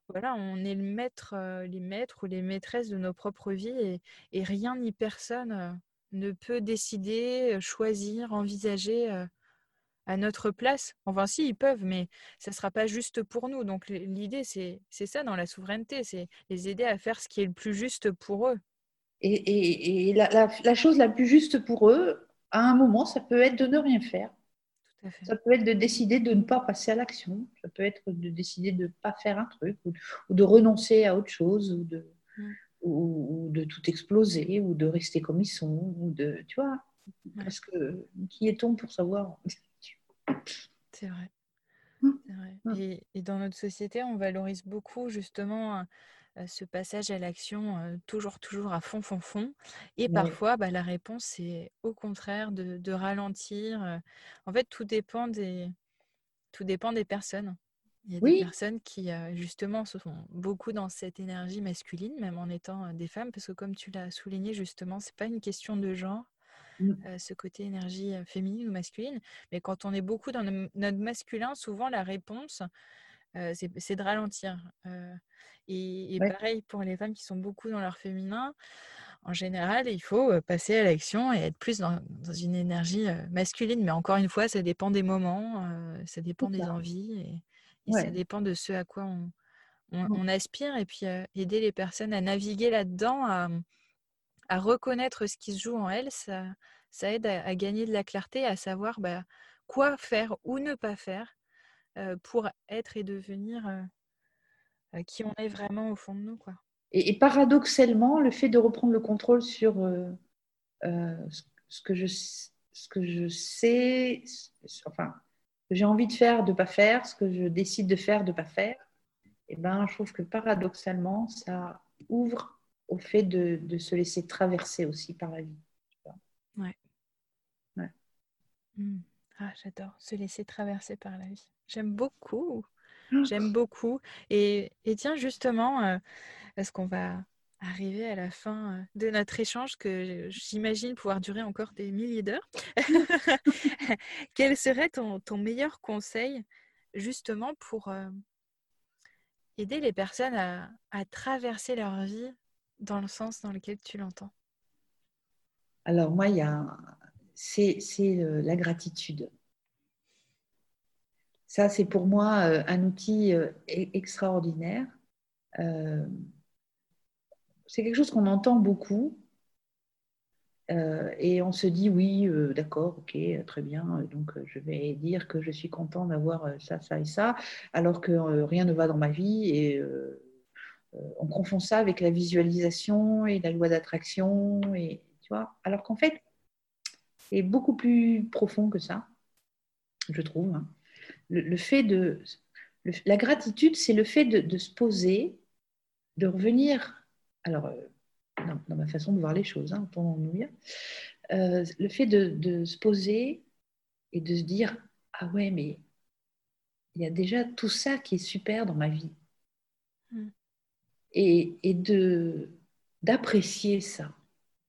Speaker 1: voilà, on est le maître, les maîtres ou les maîtresses de nos propres vies, et, et rien ni personne ne peut décider, choisir, envisager à notre place. Enfin, si, ils peuvent, mais ça ne sera pas juste pour nous. Donc, l'idée, c'est ça dans la souveraineté, c'est les aider à faire ce qui est le plus juste pour eux.
Speaker 2: Et, et, la, la, chose la plus juste pour eux, à un moment, ça peut être de ne rien faire. Tout à fait. Ça peut être de décider de ne pas passer à l'action. Ça peut être de décider de ne pas faire un truc ou, de renoncer à autre chose ou de, mmh. ou, de tout exploser ou de rester comme ils sont. Ou de, tu vois, parce que qui est-on pour savoir
Speaker 1: c'est vrai. Mmh. Mmh. Et, dans notre société, on valorise beaucoup justement ce passage à l'action toujours, toujours à fond, fond, fond. Et parfois, bah, la réponse, c'est au contraire de, ralentir. En fait, tout dépend des, tout dépend des personnes. Il y a des personnes qui, justement, sont beaucoup dans cette énergie masculine, même en étant des femmes, parce que comme tu l'as souligné, justement, c'est pas une question de genre, Mmh. ce côté énergie féminine ou masculine. Mais quand on est beaucoup dans notre masculin, souvent la réponse, c'est de ralentir. et, pareil pour les femmes qui sont beaucoup dans leur féminin, en général, il faut passer à l'action et être plus dans, une énergie masculine. Mais encore une fois, ça dépend des moments, ça dépend des envies et, ça dépend de ce à quoi on, on, aspire. Et puis aider les personnes à naviguer là-dedans, à, à reconnaître ce qui se joue en elles, ça, aide à, gagner de la clarté, à savoir bah, quoi faire ou ne pas faire pour être et devenir qui on est vraiment au fond de nous. Quoi.
Speaker 2: Et, paradoxalement, le fait de reprendre le contrôle sur ce, que je, ce sais, enfin, que j'ai envie de faire, de ne pas faire, ce que je décide de faire, de ne pas faire, et eh ben, je trouve que paradoxalement, ça ouvre au fait de, se laisser traverser aussi par la vie.
Speaker 1: Ouais. ouais. Mmh. Ah, j'adore se laisser traverser par la vie. J'aime beaucoup. Ah. J'aime beaucoup. Et, et, tiens, justement, euh, est-ce qu'on va arriver à la fin euh, de notre échange que j'imagine pouvoir durer encore des milliers d'heures? Quel serait ton, ton, meilleur conseil justement pour euh, aider les personnes à, à, traverser leur vie dans le sens dans lequel tu l'entends
Speaker 2: Alors moi, il c'est, euh, la gratitude. Ça, c'est pour moi euh, un outil euh, e-, extraordinaire. c'est quelque chose qu'on entend beaucoup. et on se dit oui, d'accord, ok, très bien. Donc je vais dire que je suis content d'avoir ça, ça et ça, alors que rien ne va dans ma vie et on confond ça avec la visualisation et la loi d'attraction, et tu alors qu'en fait, c'est beaucoup plus profond que ça, je trouve. Hein. Le, fait de, la gratitude, c'est le fait de, se poser, de revenir. Alors, euh, dans, ma façon de voir les choses, hein, entendons-nous bien. Euh, le fait de, se poser et de se dire ah ouais, mais il y a déjà tout ça qui est super dans ma vie. Mm et, de d'apprécier ça,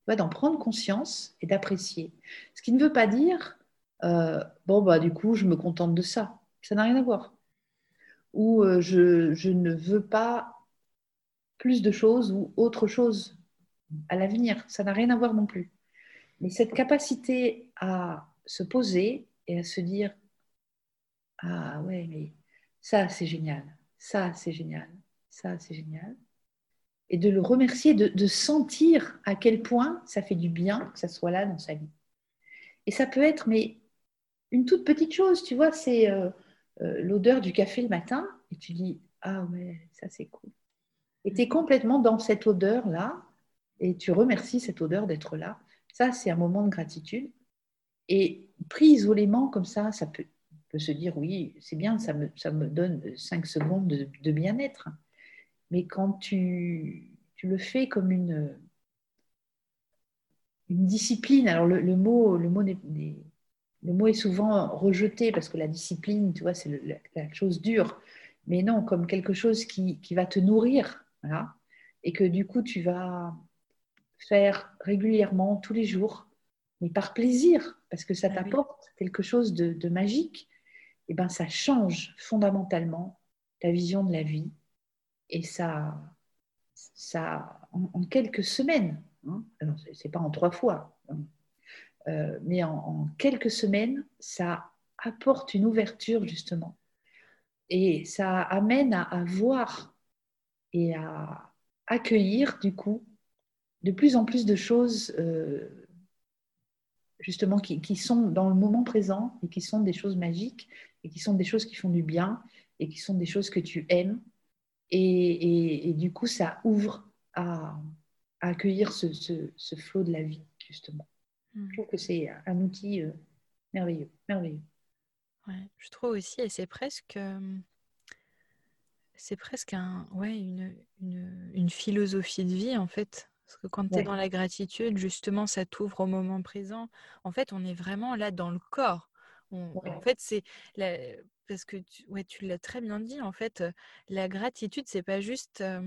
Speaker 2: d'en prendre conscience et d'apprécier. Ce qui ne veut pas dire euh, bon bah du coup je me contente de ça, ça n'a rien à voir. Ou euh, je, je, ne veux pas plus de choses ou autre chose à l'avenir, ça n'a rien à voir non plus. Mais cette capacité à se poser et à se dire ah ouais mais ça c'est génial, ça c'est génial, ça c'est génial et de le remercier, de, sentir à quel point ça fait du bien que ça soit là dans sa vie. Et ça peut être, mais une toute petite chose, tu vois, c'est euh, euh, l'odeur du café le matin, et tu dis, ah ouais, ça c'est cool. Et tu es complètement dans cette odeur-là, et tu remercies cette odeur d'être là. Ça, c'est un moment de gratitude. Et pris isolément comme ça, ça peut, se dire, oui, c'est bien, ça me, ça me donne cinq secondes de, bien-être. Mais quand tu, tu, le fais comme une, une discipline, alors le, mot, le mot n'est le mot est souvent rejeté parce que la discipline, tu vois, c'est la, chose dure. Mais non, comme quelque chose qui, va te nourrir, et que du coup, tu vas faire régulièrement, tous les jours, mais par plaisir, parce que ça ah t'apporte quelque chose de, magique, et ben ça change fondamentalement ta vision de la vie. Et ça, ça en, quelques semaines, hein, c'est pas en trois fois, hein, euh, mais en, quelques semaines, ça apporte une ouverture justement. Et ça amène à, voir et à accueillir du coup de plus en plus de choses euh, justement qui, sont dans le moment présent et qui sont des choses magiques et qui sont des choses qui font du bien et qui sont des choses que tu aimes. Et, du coup, ça ouvre à, accueillir ce, ce flot de la vie, justement. Je trouve que c'est un outil euh, merveilleux, merveilleux.
Speaker 1: Ouais, je trouve aussi, et c'est presque, euh, c'est presque un, ouais, une, une, une, philosophie de vie en fait. Parce que quand tu es dans la gratitude, justement, ça t'ouvre au moment présent. En fait, on est vraiment là dans le corps. En fait, c'est parce que tu, ouais, tu l'as très bien dit. En fait, la gratitude, c'est pas juste euh,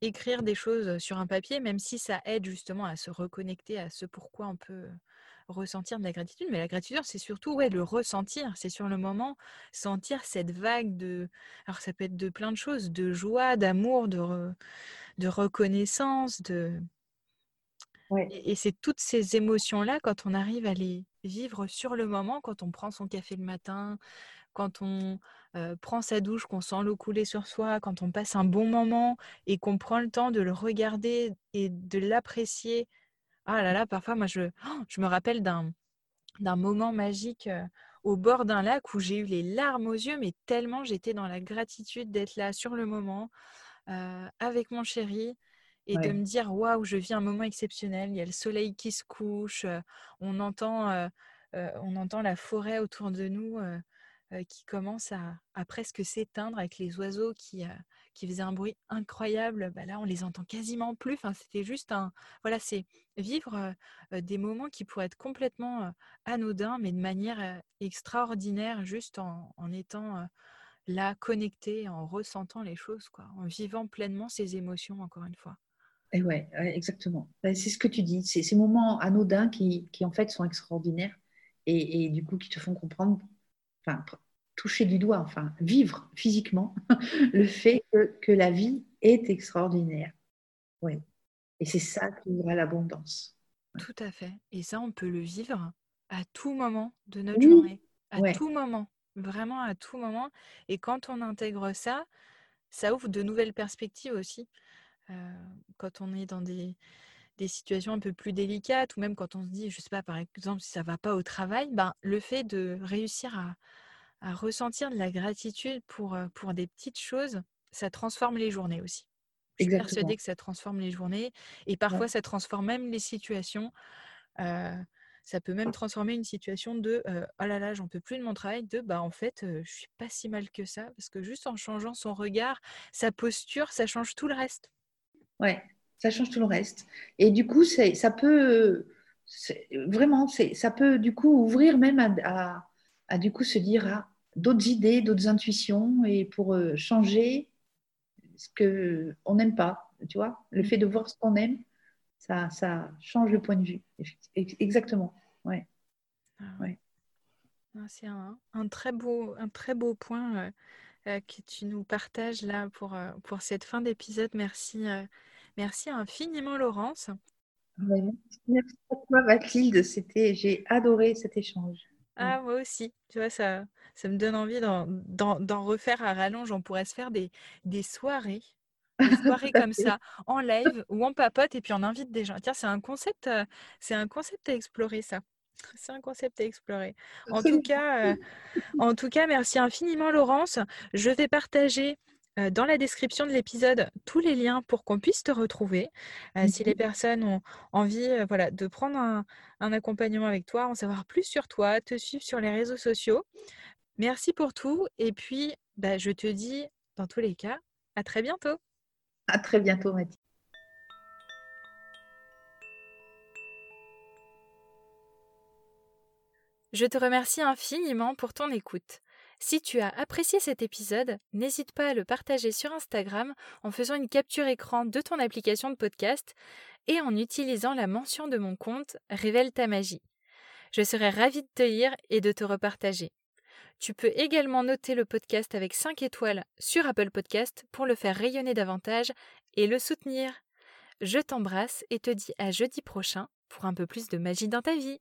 Speaker 1: écrire des choses sur un papier, même si ça aide justement à se reconnecter à ce pourquoi on peut ressentir de la gratitude. Mais la gratitude, c'est surtout ouais, le ressentir. C'est sur le moment, sentir cette vague de... Alors ça peut être de plein de choses, de joie, d'amour, de, de reconnaissance, de... Et, c'est toutes ces émotions-là, quand on arrive à les vivre sur le moment, quand on prend son café le matin, quand on prend sa douche, qu'on sent l'eau couler sur soi, quand on passe un bon moment et qu'on prend le temps de le regarder et de l'apprécier. Ah là là, parfois, moi, je, je me rappelle d'un, d'un moment magique au bord d'un lac où j'ai eu les larmes aux yeux, mais tellement j'étais dans la gratitude d'être là sur le moment avec mon chéri et de me dire waouh, je vis un moment exceptionnel. Il y a le soleil qui se couche, on entend, on entend la forêt autour de nous. Euh, qui commence à, presque s'éteindre avec les oiseaux qui, qui faisaient un bruit incroyable. Bah là, on les entend quasiment plus. Enfin, c'était juste un. Voilà, c'est vivre des moments qui pourraient être complètement anodins, mais de manière extraordinaire, juste en, étant là, connecté, en ressentant les choses, quoi, en vivant pleinement ses émotions, encore une fois.
Speaker 2: Et ouais, exactement. C'est ce que tu dis. C'est ces moments anodins qui, qui, en fait, sont extraordinaires et, et, du coup qui te font comprendre enfin, toucher du doigt, enfin, vivre physiquement le fait que, la vie est extraordinaire. Oui. Et c'est ça qui ouvre l'abondance.
Speaker 1: Tout à fait. Et ça, on peut le vivre à tout moment de notre journée. À tout moment. Vraiment à tout moment. Et quand on intègre ça, ça ouvre de nouvelles perspectives aussi. Euh, quand on est dans des, des situations un peu plus délicates ou même quand on se dit, je sais pas, par exemple, si ça va pas au travail, ben, le fait de réussir à, ressentir de la gratitude pour, pour des petites choses, ça transforme les journées aussi. Je suis persuadée que ça transforme les journées et parfois ça transforme même les situations. ça peut même transformer une situation de oh là là, j'en peux plus de mon travail, de bah en fait, je suis pas si mal que ça, parce que juste en changeant son regard, sa posture, ça change tout le reste.
Speaker 2: Ouais, ça change tout le reste. Et du coup, ça peut vraiment, ça peut du coup ouvrir même à, à, du coup se dire à ah, d'autres idées, d'autres intuitions, et pour euh, changer ce que on n'aime pas, tu vois, le fait de voir ce qu'on aime, ça, ça change le point de vue. Exactement, ouais.
Speaker 1: Ah ouais. Ah, c'est un, un, très beau, un très beau point euh, que tu nous partages là pour, pour cette fin d'épisode. Merci. Merci infiniment, Laurence.
Speaker 2: Merci à toi, Mathilde. C'était, j'ai adoré cet échange.
Speaker 1: Ah, moi aussi. Tu vois, ça, ça me donne envie d'en, refaire à rallonge. On pourrait se faire des, des soirées. Des soirées comme ça, en live ou en papote, et puis on invite des gens. Tiens, c'est un concept, euh, c'est un concept à explorer, ça. C'est un concept à explorer. En tout cas, en tout cas, merci infiniment Laurence. Je vais partager dans la description de l'épisode tous les liens pour qu'on puisse te retrouver. Si les personnes ont envie voilà, de prendre un, accompagnement avec toi, en savoir plus sur toi, te suivre sur les réseaux sociaux. Merci pour tout. Et puis, bah, je te dis, dans tous les cas, à très bientôt.
Speaker 2: À très bientôt, Mathilde.
Speaker 1: Je te remercie infiniment pour ton écoute. Si tu as apprécié cet épisode, n'hésite pas à le partager sur Instagram en faisant une capture écran de ton application de podcast et en utilisant la mention de mon compte Révèle ta magie. Je serai ravie de te lire et de te repartager. Tu peux également noter le podcast avec 5 étoiles sur Apple Podcast pour le faire rayonner davantage et le soutenir. Je t'embrasse et te dis à jeudi prochain pour un peu plus de magie dans ta vie.